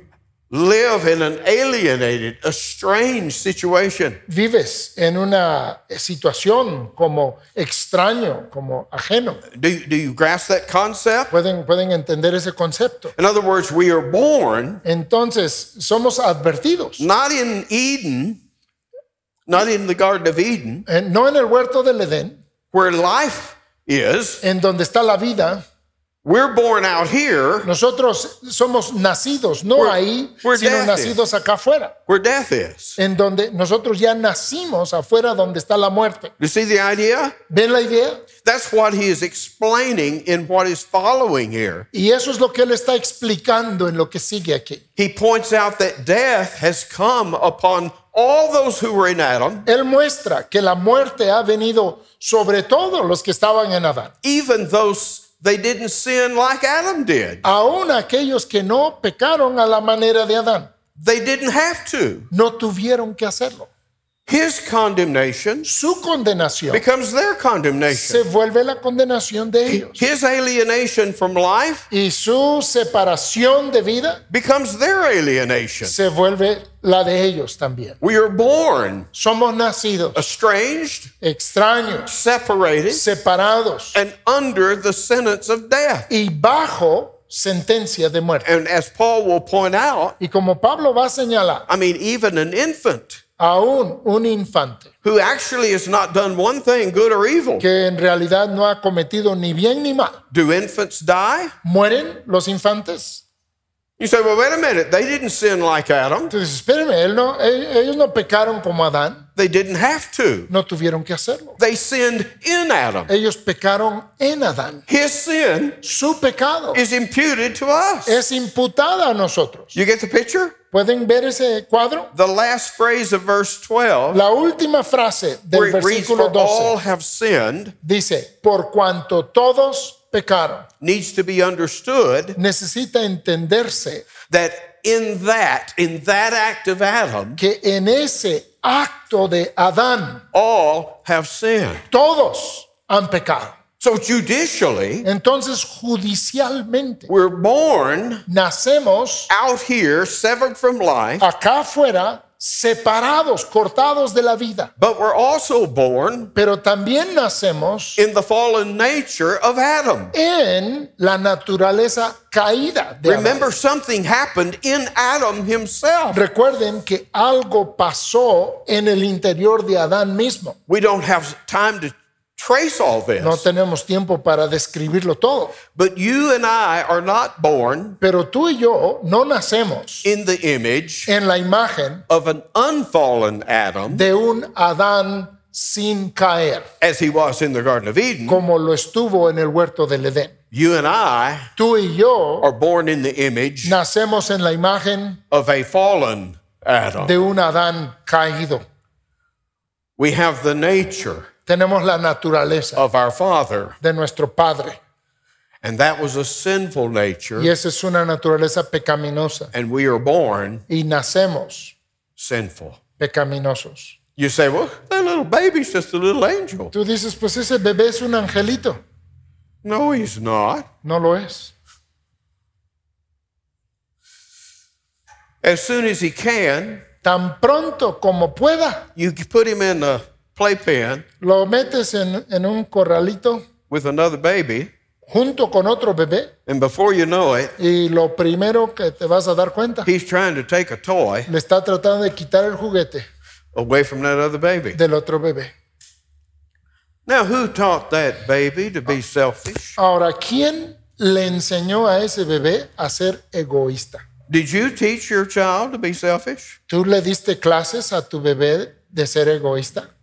live in an alienated, a strange situation. Vives en una situación como extraño, como ajeno. Do you, do you grasp that concept? Pueden, pueden entender ese concepto. In other words, we are born Entonces, somos advertidos, not in Eden, not in the Garden of Eden, eh, no en el huerto del Edén, where life is. en donde está la vida. We're born out here Nosotros somos nacidos, no Where- ahí, where sino nacidos acá afuera, where death is. en donde nosotros ya nacimos afuera donde está la muerte. You see the idea? ¿Ven la idea? That's what he is explaining in what is following here. Y eso es lo que él está explicando en lo que sigue aquí. He points out that death has come upon all those who were in Adam, Él muestra que la muerte ha venido sobre todos los que estaban en Adán, even those they didn't sin like Adam did. aún aquellos que no pecaron a la manera de Adán, They didn't have to. no tuvieron que hacerlo. His condemnation Su condenación becomes their condemnation. se vuelve la condenación de ellos His alienation from life y su separación de vida becomes their alienation. se vuelve la de ellos también. We are born Somos nacidos estranged, extraños, separated, separados and under the sentence of death. y bajo sentencia de muerte. And as Paul will point out, Y como Pablo va a señalar, I mean, even an infant aún un infante who actually has not done one thing, good or evil. que en realidad no ha cometido ni bien ni mal, Do infants die? ¿mueren los infantes? You say, well, wait a minute. They didn't sin like Adam. Entonces, espérenme, él no- e- ellos no pecaron como Adán, They didn't have to. no tuvieron que hacerlo. They sinned in Adam. Ellos pecaron en Adán. His sin Su pecado is imputed to us. es imputada a nosotros. You get the picture? ¿Pueden ver ese cuadro? The last phrase of verse 12, La última frase where del it reads, versículo For all 12 have sinned, dice, por cuanto todos pecaron, needs to be understood necesita entenderse that in that, in that act of Adam, que en ese acto de Adán all have sinned. todos han pecado. So judicially, Entonces, judicialmente, we're born nacemos out here, severed from life, acá afuera, separados, cortados de la vida. but we're also born Pero también nacemos in the fallen nature of Adam. en la naturaleza caída de. Remember, something happened in Adam himself. Recuerden que algo pasó en el interior de Adán mismo. We don't have time to trace all No this, tenemos tiempo para describirlo todo. but you and I are not born Pero tú y yo no nacemos in the image en la imagen of an unfallen Adam de un Adán sin caer, as he was in the Garden of Eden. como lo estuvo en el huerto del Edén. You and I Tú y yo are born in the image nacemos en la imagen of a fallen Adam. de un Adán caído. We have the nature Tenemos la naturaleza of our Father, de nuestro Padre. and that was a sinful nature, Y esa es una naturaleza pecaminosa. and we are born Y nacemos sinful. pecaminosos. You say, well, that little baby's just a little angel. Tú dices, pues ese bebé es un angelito. No, he's not. No lo es. As soon as he can, Tan pronto como pueda, you put him in a playpen lo metes en, en un corralito with another baby, junto con otro bebé and before you know it, y lo primero que te vas a dar cuenta, he's trying to take a toy le está tratando de quitar el juguete away from that other baby. del otro bebé. Now, who taught that baby to be selfish? Ahora, ¿quién le enseñó a ese bebé a ser egoísta? Did you teach your child to be selfish? ¿Tú le diste clases a tu bebé de ser egoísta?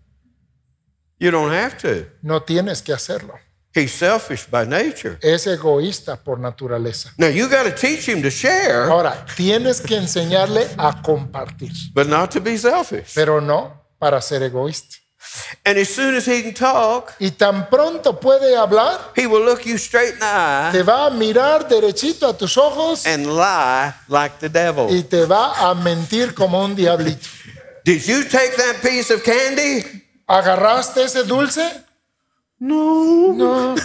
You don't have to. No tienes que hacerlo. He's selfish by nature. Es egoísta por naturaleza. Now, you got to teach him to share, Ahora, tienes que enseñarle a compartir, but not to be selfish. pero no para ser egoísta. And as soon as he can talk, Y tan pronto puede hablar, he will look you straight in the eye te va a mirar derechito a tus ojos and lie like the devil. y te va a mentir como un diablito. Did you take that piece of candy? ¿Agarraste ese dulce? No. No.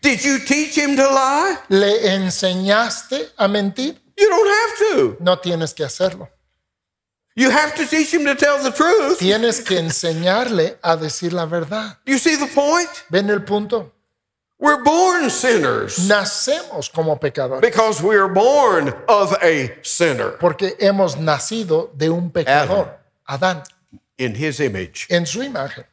Did you teach him to lie? ¿Le enseñaste a mentir? You don't have to. No tienes que hacerlo. You have to teach him to tell the truth. Tienes que enseñarle a decir la verdad. You see the point? ¿Ven el punto? We're born sinners Nacemos como pecadores because we are born of a sinner porque hemos nacido de un pecador, Adán, in his image. en su imagen.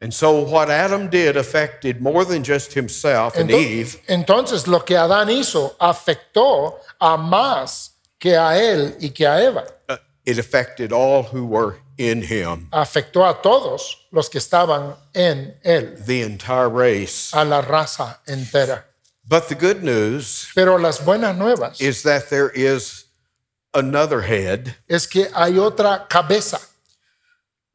And so what Adam did affected more than just himself and Eve. Entonces lo que Adán hizo afectó a más que a él y que a Eva. Uh, It affected all who were in him, Afectó a todos los que estaban en él, the entire race. a la raza entera. But the good news Pero las buenas nuevas is that there is another head, es que hay otra cabeza,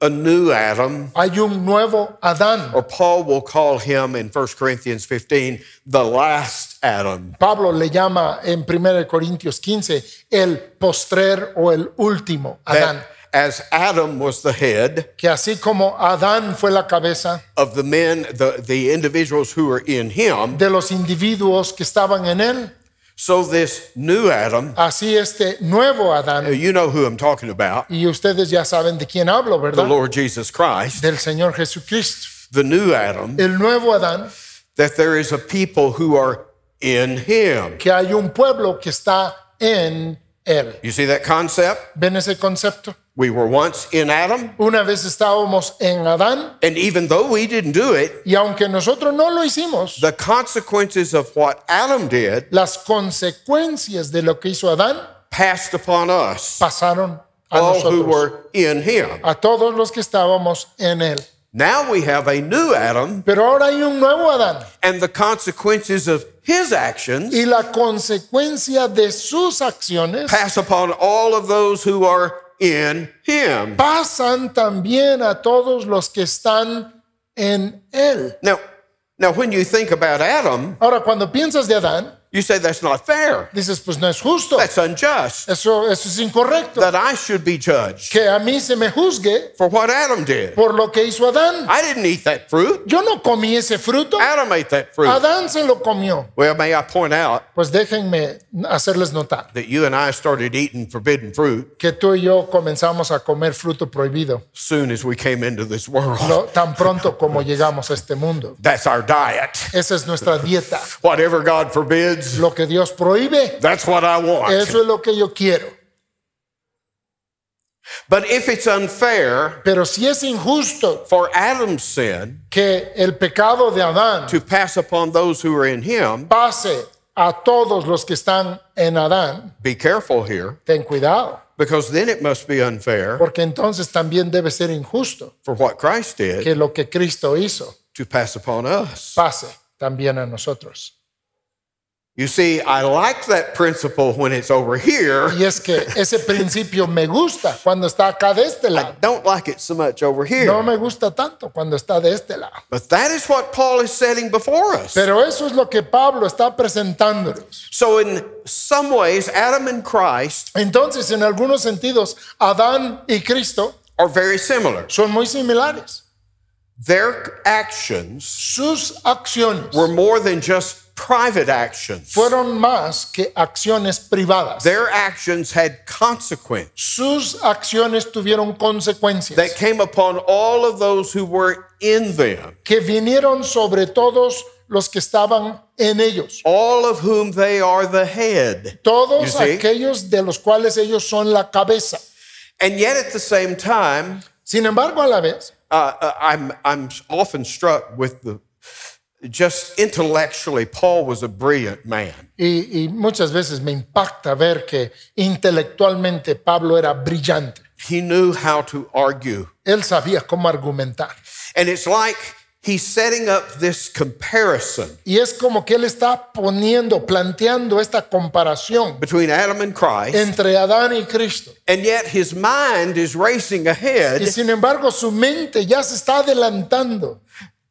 a new Adam, hay un nuevo Adán. or Paul will call him in 1 Corinthians 15 the last Adam. Pablo le llama en 1 Corintios 15 el postrer o el último Adán. As Adam was the head Que así como Adán fue la cabeza of the men, the, the individuals who were in him, de los individuos que estaban en él, so this new Adam, así este nuevo Adán, uh, you know who I'm talking about, y ustedes ya saben de quién hablo, the ¿verdad? Lord Jesus Christ, Del Señor Jesucristo. the new Adam, El nuevo Adán, that there is a people who are in him. que hay un pueblo que está en él. You see that concept? ¿Ven ese concepto? We were once in Adam, Una vez estábamos en Adán and even though we didn't do it, y aunque nosotros no lo hicimos, the consequences of what Adam did las consecuencias de lo que hizo Adán passed upon us, pasaron a all who were in him. a todos los que estábamos en él. Now we have a new Adam, Pero ahora hay un nuevo Adán and the consequences of his actions y la consecuencia de sus acciones pass upon all of those who are in him. pasan también a todos los que están en él. Now, now when you think about Adam, Ahora, cuando piensas de Adán, you say that's not fair. dices, pues no es justo, That's unjust. eso, eso es incorrecto, That I should be judged que a mí se me juzgue for what Adam did. por lo que hizo Adán. I didn't eat that fruit. Yo no comí ese fruto, Adam ate that fruit. Adán se lo comió. Well, may I point out Pues déjenme hacerles notar that you and I started eating forbidden fruit que tú y yo comenzamos a comer fruto prohibido soon as we came into this world. lo- tan pronto como llegamos a este mundo. That's our diet. Esa es nuestra dieta. Whatever God forbids, Lo que Dios prohíbe, that's what I want. eso es lo que yo quiero. But if it's unfair Pero si es injusto for Adam's sin que el pecado de Adán to pass upon those who are in him, pase a todos los que están en Adán, be careful here, ten cuidado, because then it must be unfair porque entonces también debe ser injusto for what Christ did que lo que Cristo hizo to pass upon us. pase también a nosotros. You see, I like that principle when it's over here. Y es que ese principio me gusta cuando está acá de este I lado. don't like it so much over here. No me gusta tanto cuando está de este lado. But that is what Paul is setting before us. Pero eso es lo que Pablo está presentándonos. So, in some ways, Adam and Christ Entonces, en algunos sentidos, Adán y Cristo are very similar. son muy similares. Their actions Sus acciones were more than just private actions, fueron más que acciones privadas. their actions had consequence Sus acciones tuvieron consecuencias that came upon all of those who were in them, que vinieron sobre todos los que estaban en ellos. all of whom they are the head. Todos aquellos de los cuales ellos son la cabeza. And yet, at the same time, Sin embargo, a la vez, uh, uh, I'm, I'm often struck with the just intellectually, Paul was a brilliant man. y, y muchas veces me impacta ver que intelectualmente Pablo era brillante. He knew how to argue. Él sabía cómo argumentar. And it's like he's setting up this comparison Y es como que él está poniendo, planteando esta comparación between Adam and Christ, entre Adán y Cristo. and yet his mind is racing ahead. Y sin embargo su mente ya se está adelantando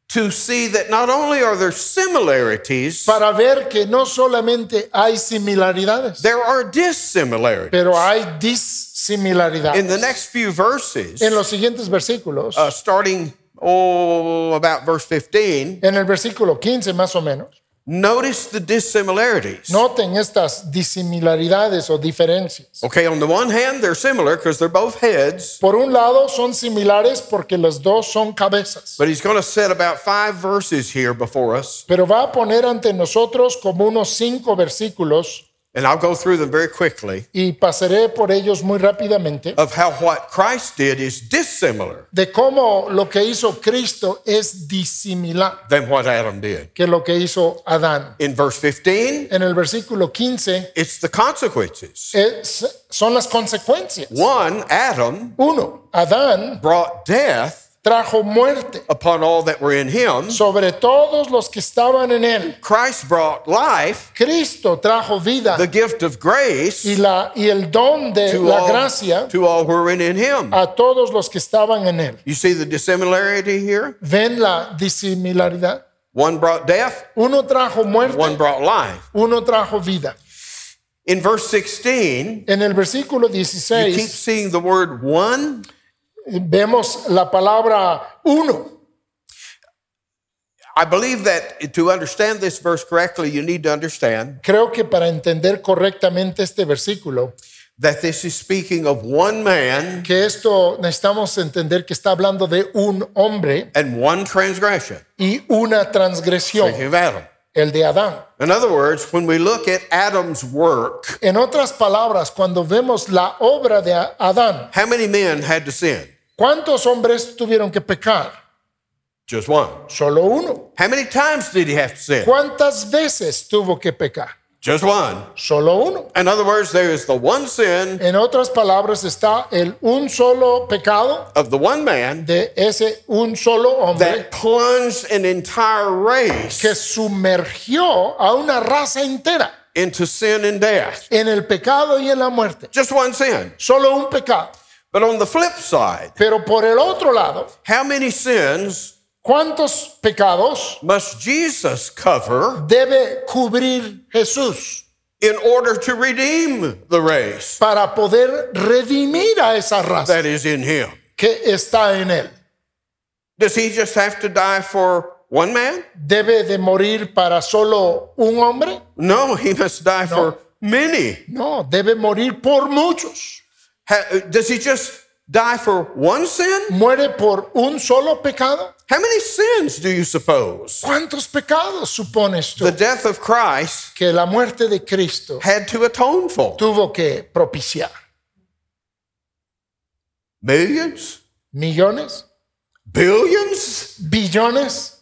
to see that not only are there similarities, para ver que no solamente hay similaridades, there are dissimilarities. pero hay disimilaridades. In the next few verses, En los siguientes versículos, uh, starting oh about verse 15, en el versículo 15 más o menos, notice the dissimilarities. noten estas disimilaridades o diferencias. Okay, on the one hand, they're similar because they're both heads, Por un lado son similares porque los dos son cabezas, but he's going to set about five verses here before us, pero va a poner ante nosotros como unos cinco versículos and I'll go through them very quickly y pasaré por ellos muy rápidamente of how what Christ did is dissimilar de cómo lo que hizo Cristo es disimilar than what Adam did. que lo que hizo Adán. In verse 15, En el versículo 15 it's the consequences. es- son las consecuencias. One, Adam Uno, Adán brought death trajo muerte upon all that were in him. sobre todos los que estaban en él. Christ brought life, Cristo trajo vida the gift of grace, y, la, y el don de to la all, gracia to all who were in, in him. a todos los que estaban en él. You see the dissimilarity here? ¿Ven la disimilaridad? One brought death, Uno trajo muerte, one brought life. uno trajo vida. In verse 16, En el versículo you keep 16 seeing the word one. Vemos la palabra uno. I believe that to understand this verse correctly, you need to understand Creo que para entender correctamente este versículo, that this is speaking of one man que esto necesitamos entender que está hablando de un hombre and one transgression. y una transgresión, Speaking of Adam. El de Adán. In other words, when we look at Adam's work, En otras palabras, cuando vemos la obra de Adán, how many men had to sin? ¿cuántos hombres tuvieron que pecar? Just one. Solo uno. How many times did he have to sin? ¿Cuántas veces tuvo que pecar? Just one. Solo uno. In other words, there is the one sin En otras palabras, está el un solo pecado of the one man de ese un solo hombre that plunged an entire race que sumergió a una raza entera into sin and death. en el pecado y en la muerte. Just one sin. Solo un pecado. But on the flip side, Pero por el otro lado, how many sins ¿cuántos pecados must Jesus cover debe cubrir Jesús in order to redeem the race para poder redimir a esa raza that is in him? que está en él? Does he just have to die for one man? ¿Debe de morir para solo un hombre? No, he must die for many. No, debe morir por muchos. Does he just die for one sin? ¿Muere por un solo pecado? How many sins do you suppose ¿Cuántos pecados supones tú the death of Christ que la muerte de Cristo had to atone for? tuvo que propiciar? Millions? ¿Millones? Billions? ¿Billones?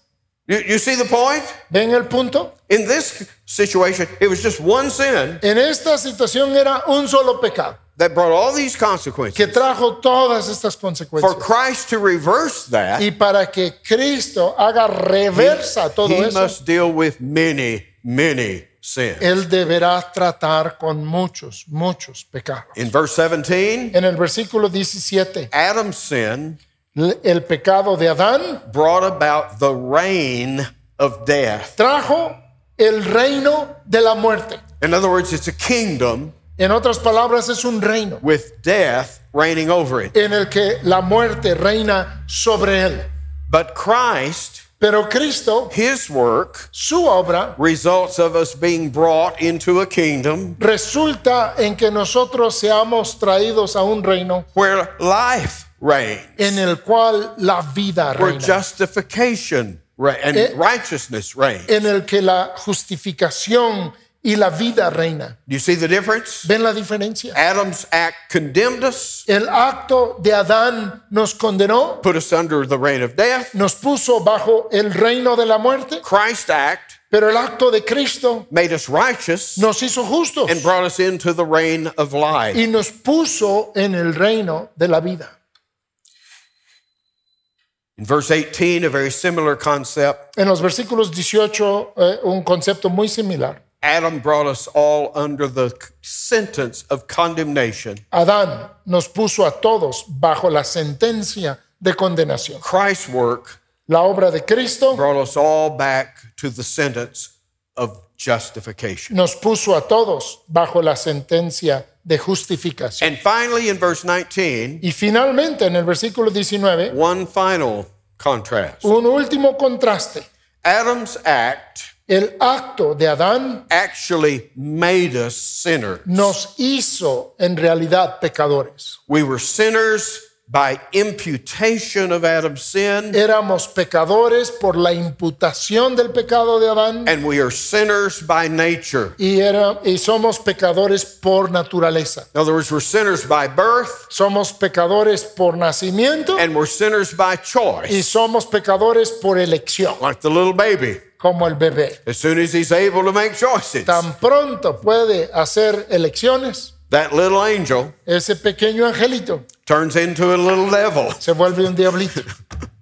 You, you see the point? ¿Ven el punto? In this situation, it was just one sin En esta situación era un solo pecado that brought all these consequences. que trajo todas estas For consecuencias. Christ to reverse that, Y para que Cristo haga reversa todo he eso, must deal with many, many sins. Él deberá tratar con muchos, muchos pecados. In verse 17, En el versículo 17, Adam's sin el pecado de Adán brought about the reign of death. trajo el reino de la muerte. In other words, it's a kingdom En otras palabras, es un reino with death reigning over it. en el que la muerte reina sobre él. But Christ, Pero Cristo, his work, su obra, results of us being brought into a kingdom resulta en que nosotros seamos traídos a un reino where life reigns, en el cual la vida where reina, justification re- and Eh, righteousness reign. en el que la justificación y la vida reina. Do you see the difference? ¿Ven la diferencia? Adam's act condemned us, El acto de Adán nos condenó, put us under the reign of death. nos puso bajo el reino de la muerte, Christ's act pero el acto de Cristo made us righteous nos hizo justos and brought us into the reign of life. y nos puso en el reino de la vida. In verse 18, a very similar concept. En los versículos 18, eh, un concepto muy similar. Adam brought us all under the sentence of condemnation. Adán nos puso a todos bajo la sentencia de condenación. Christ's work La obra de Cristo brought us all back to the sentence of justification. nos puso a todos bajo la sentencia de justificación. And finally, in verse 19, Y finalmente, en el versículo 19, one final contrast. un último contraste. Adam's act El acto de Adán actually made us sinners. nos hizo en realidad pecadores. We were sinners by imputation of Adam's sin, Éramos pecadores por la imputación del pecado de Adán and we are sinners by nature. y, era- y somos pecadores por naturaleza. In other words, we're sinners by birth, Somos pecadores por nacimiento and we're sinners by y choice, somos pecadores por elección, like the little baby. como el bebé. As soon as he's able to make choices, Tan pronto puede hacer elecciones, that little angel ese pequeño angelito turns into a little devil. se vuelve un diablito.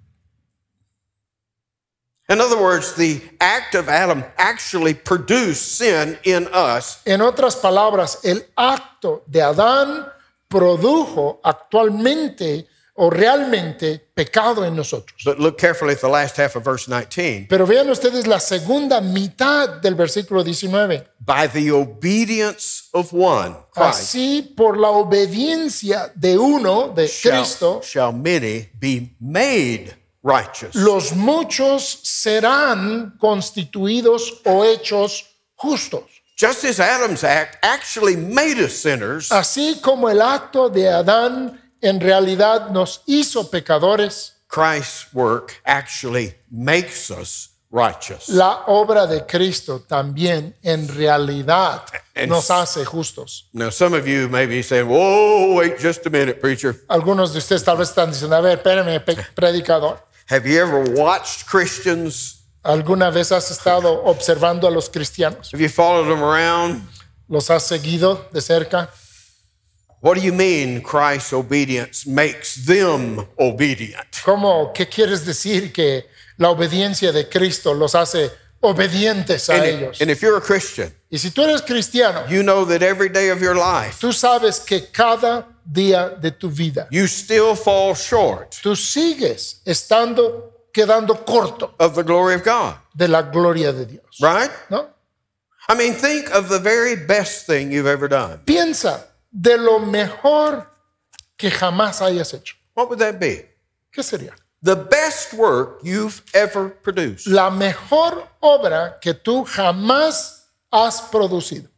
In other words, the act of Adam actually produced sin in us, En otras palabras, el acto de Adán produjo actualmente o realmente pecado en nosotros. but look carefully at the last half of verse 19. Pero vean ustedes la segunda mitad del versículo 19. By the obedience of one, Christ, Así por la obediencia de uno, de shall, Cristo, shall many be made righteous. los muchos serán constituidos o hechos justos. Just as Adam's act actually made us sinners, Así como el acto de Adán en realidad nos hizo pecadores, Christ's work actually makes us righteous. la obra de Cristo también en realidad And- nos hace justos. Now, some of you may be saying, Whoa, wait just a minute, preacher. Algunos de ustedes tal vez están diciendo, a ver, espérame, predicador. Have you ever watched Christians? ¿Alguna vez has estado observando a los cristianos? Have you followed them around? ¿Los has seguido de cerca? What do you mean Christ's obedience makes them obedient? ¿Cómo? ¿Qué quieres decir que la obediencia de Cristo los hace obedientes a And, ellos? and if you're a Christian, Y si tú eres cristiano, you know that every day of your life, tú sabes que cada día de tu vida, you still fall short tú sigues estando quedando corto of the glory of God, de la gloria de Dios. right? ¿No? I mean, think of the very best thing you've ever done. Piensa de lo mejor que jamás hayas hecho. What would that be? ¿Qué sería? The best work you've ever produced. La mejor obra que tú jamás has producido.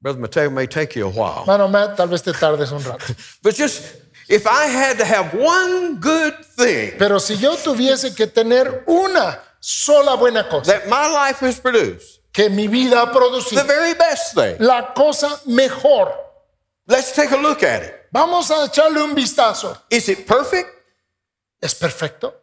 Brother Mateo may take you a while. Mano, Matt, tal vez te tardes un rato. But just if I had to have one good thing Pero si yo tuviese que tener una sola buena cosa that my life has produced, que mi vida ha the producido, very best thing, la cosa mejor, let's take a look at it. vamos a echarle un vistazo. Is it perfect? ¿Es perfecto?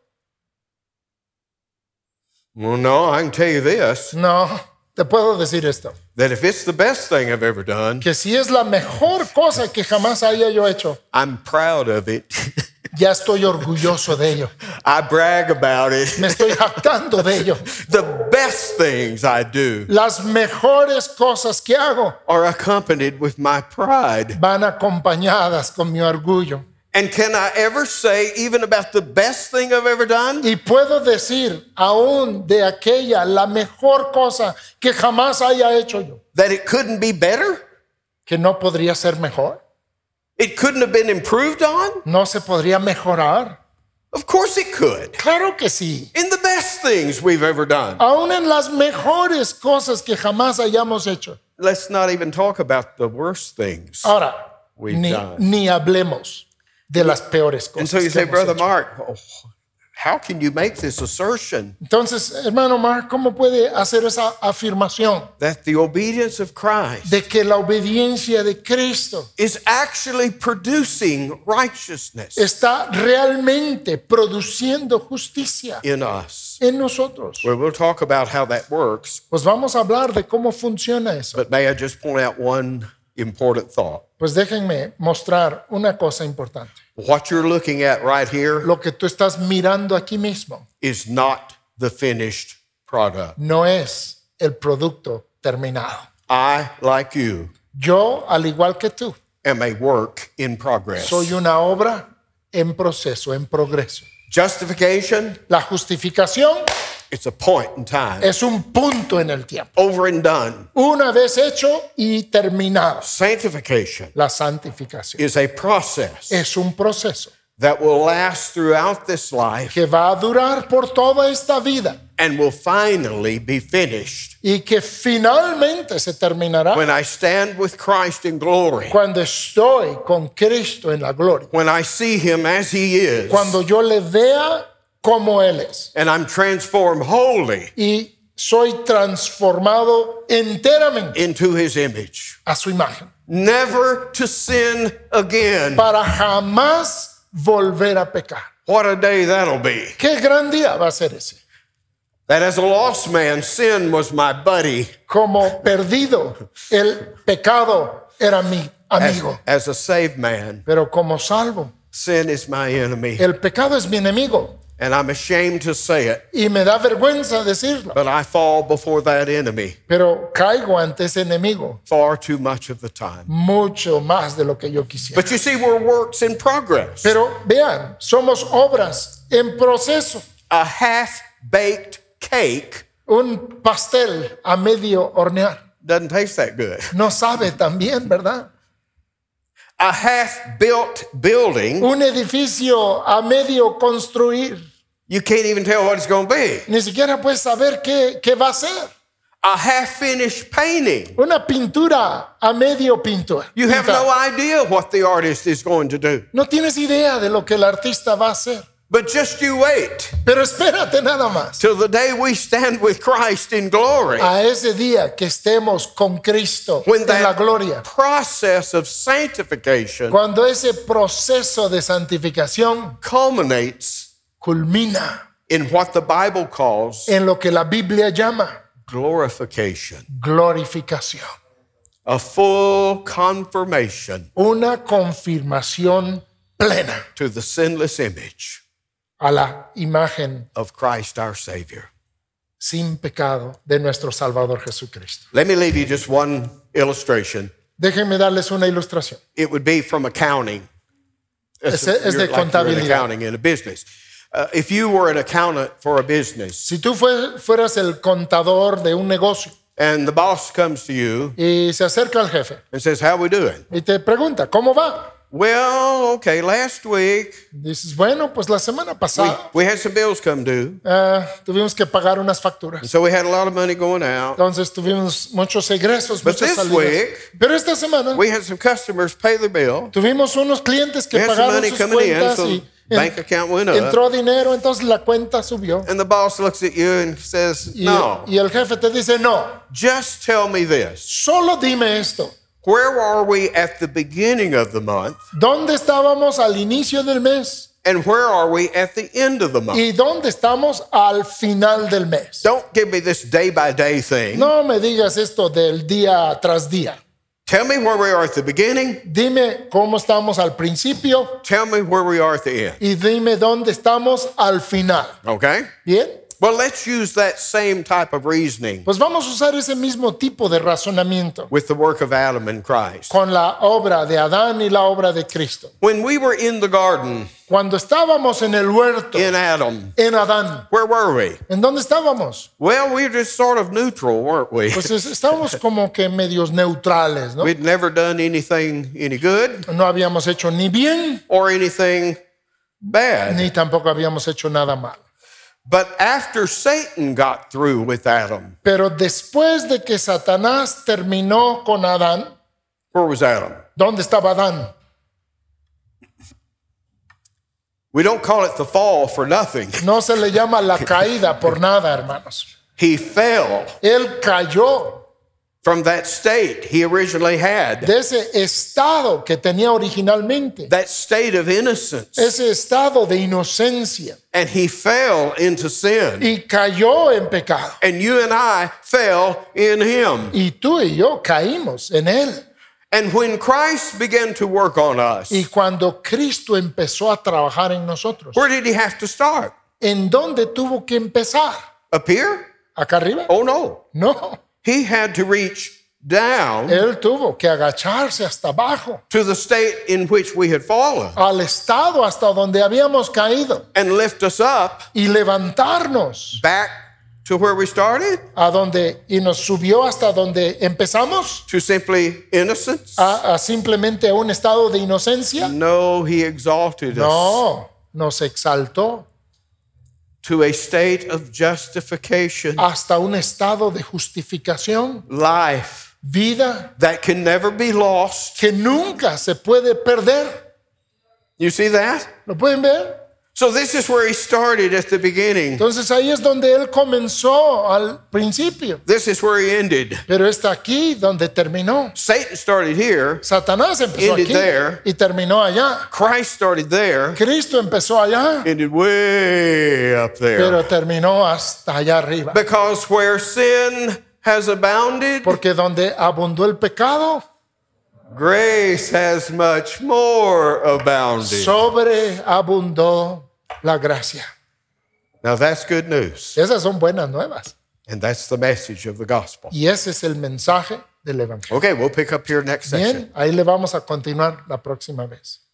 Well, no, I can tell you this No, te puedo decir esto, that if it's the best thing I've ever done, que si es la mejor cosa que jamás haya yo hecho, I'm proud of it. Ya estoy orgulloso de ello. I brag about it. Me estoy jactando de ello. The best things I do Las mejores cosas que hago are accompanied with my pride. van acompañadas con mi orgullo. And can I ever say, even about the best thing I've ever done, Y puedo decir aún de aquella la mejor cosa que jamás haya hecho yo, that it couldn't be better? que no podría ser mejor, It couldn't have been improved on? no se podría mejorar. Of course it could. Claro que sí. In the best things we've ever done. Aún en las mejores cosas que jamás hayamos hecho. Let's not even talk about the worst things. Ahora, We've ni, done. ni hablemos de las peores cosas. And so you say, Brother hecho. Mark, oh, how can you make this assertion Entonces, hermano Mark, ¿cómo puede hacer esa afirmación that the obedience of Christ de que la obediencia de Cristo is actually producing righteousness está realmente produciendo justicia in us? en nosotros? Well, we'll talk about how that works, Pues vamos a hablar de cómo funciona eso. but may I just point out one important thought? Pues déjenme mostrar una cosa importante. What you're looking at right here Lo que tú estás mirando aquí mismo is not the finished product. no es el producto terminado. I, like you, Yo, al igual que tú, am a work in progress. soy una obra en proceso, en progreso. Justification, La justificación it's a point in time, es un punto en el tiempo. over and done. Una vez hecho y terminado. Sanctification La santificación is a process es un proceso that will last throughout this life que va a durar por toda esta vida and will finally be finished y que finalmente se terminará when I stand with Christ in glory, cuando estoy con Cristo en la gloria. when I see him as he is, Cuando yo le vea como Él es and I'm transformed wholly y soy transformado enteramente into his image, a su imagen never to sin again. para jamás volver a pecar. What a day that'll be. Qué gran día va a ser ese. That as a lost man, sin was my buddy. Como perdido, el pecado era mi As, amigo, as a saved man, pero como salvo, sin is my enemy. el pecado es mi enemigo And I'm ashamed to say it, y me da vergüenza decirlo, but I fall before that enemy pero caigo ante ese enemigo far too much of the time. mucho más de lo que yo quisiera. But you see, we're works in progress. Pero vean, somos obras en proceso. A half baked cake Un pastel a medio hornear. doesn't taste that good. No sabe tan bien, ¿verdad? A half built building, Un edificio a medio construir. You can't even tell what it's going to be. Ni siquiera puedes saber qué, qué va a ser. A half finished painting, Una pintura a medio pintura. you have no idea what the artist is going to do. No tienes idea de lo que el artista va a hacer. But just you wait Pero espérate nada más. till the day we stand with Christ in glory. A ese día que estemos con Cristo When en la gloria. process of sanctification Cuando ese proceso de santificación culminates culmina in what the Bible calls en lo que la Biblia llama glorification, glorificación. a full confirmation Una confirmación plena to the sinless image a la imagen of Christ our Savior. sin pecado de nuestro Salvador Jesucristo. Let me leave you just one illustration. Déjenme darles una ilustración. It would be from accounting. Es- es de like contabilidad. accounting in a business. Uh, if you were an accountant for a business Si tú fue- fueras el contador de un negocio and the boss comes to you y se acerca al jefe and says, How we doing? y te pregunta, ¿cómo va? Well, okay, last week Dices, bueno, pues la semana we, pasada we had some bills come due. ah, tuvimos que pagar unas facturas. So we had a lot of money going out. Entonces tuvimos muchos egresos, But muchas this salidas. week- Pero esta semana We had some customers pay their bill. tuvimos unos clientes que We pagaron money sus coming in, so y bank account went up. entró dinero, entonces la cuenta subió. And the boss looks at you and says, Y, No, y el jefe te dice, no, just tell me this. solo dime esto. Where are we at the beginning of the month? ¿Dónde estábamos al inicio del mes? And where are we at the end of the month? ¿Y dónde estamos al final del mes? Don't give me this day by day thing. No me digas esto del día tras día. Tell me where we are at the beginning. Dime cómo estamos al principio Tell me where we are at the end. y dime dónde estamos al final. Okay? Bien, Well, let's use that same type of reasoning pues vamos a usar ese mismo tipo de razonamiento with the work of Adam and Christ. con la obra de Adán y la obra de Cristo. When we were in the garden Cuando estábamos en el huerto, in Adam, en Adán, where were we? ¿en dónde estábamos? Well, we were just sort of neutral, weren't we? Pues estábamos como que medios neutrales, ¿no? We'd never done anything any good No habíamos hecho ni bien, or anything bad. ni tampoco habíamos hecho nada malo. But after Satan got through with Adam, Pero después de que Satanás terminó con Adán, where was Adam? ¿dónde estaba Adán? We don't call it the fall for nothing. No se le llama la caída por nada, hermanos. He fell Él cayó from that state he originally had, de ese estado que tenía originalmente, that state of innocence, ese estado de inocencia, and he fell into sin. y cayó en pecado. And you and I fell in him. Y tú y yo caímos en él. And when Christ began to work on us, Y cuando Cristo empezó a trabajar en nosotros, where did he have to start? ¿en dónde tuvo que empezar? Up here? ¿Acá arriba? Oh no. No, He had to reach down él tuvo que agacharse hasta abajo, to the state in which we had fallen al estado hasta donde habíamos caído, and lift us up y levantarnos back to where we started a donde y nos subió hasta donde empezamos to simply innocence. a, a simplemente a un estado de inocencia. No, he exalted us No, nos exaltó to a state of justification, hasta un estado de justificación, life vida that can never be lost. que nunca se puede perder. You see that? ¿Lo pueden ver? So this is where he started at the beginning. Entonces ahí es donde él comenzó al principio, This is where he ended. pero está aquí donde terminó. Satan started here. Satanás empezó Ended aquí there. y terminó allá. Christ started there. Cristo empezó allá, Ended way up there. pero terminó hasta allá arriba. Because where sin has abounded, Porque donde abundó el pecado, grace has much more abounded. sobreabundó la gracia. Now that's good news. Esas son buenas nuevas. And that's the message of the gospel. Y ese es el mensaje del Evangelio. Okay, we'll pick up here next. Bien, ahí le vamos a continuar la próxima vez.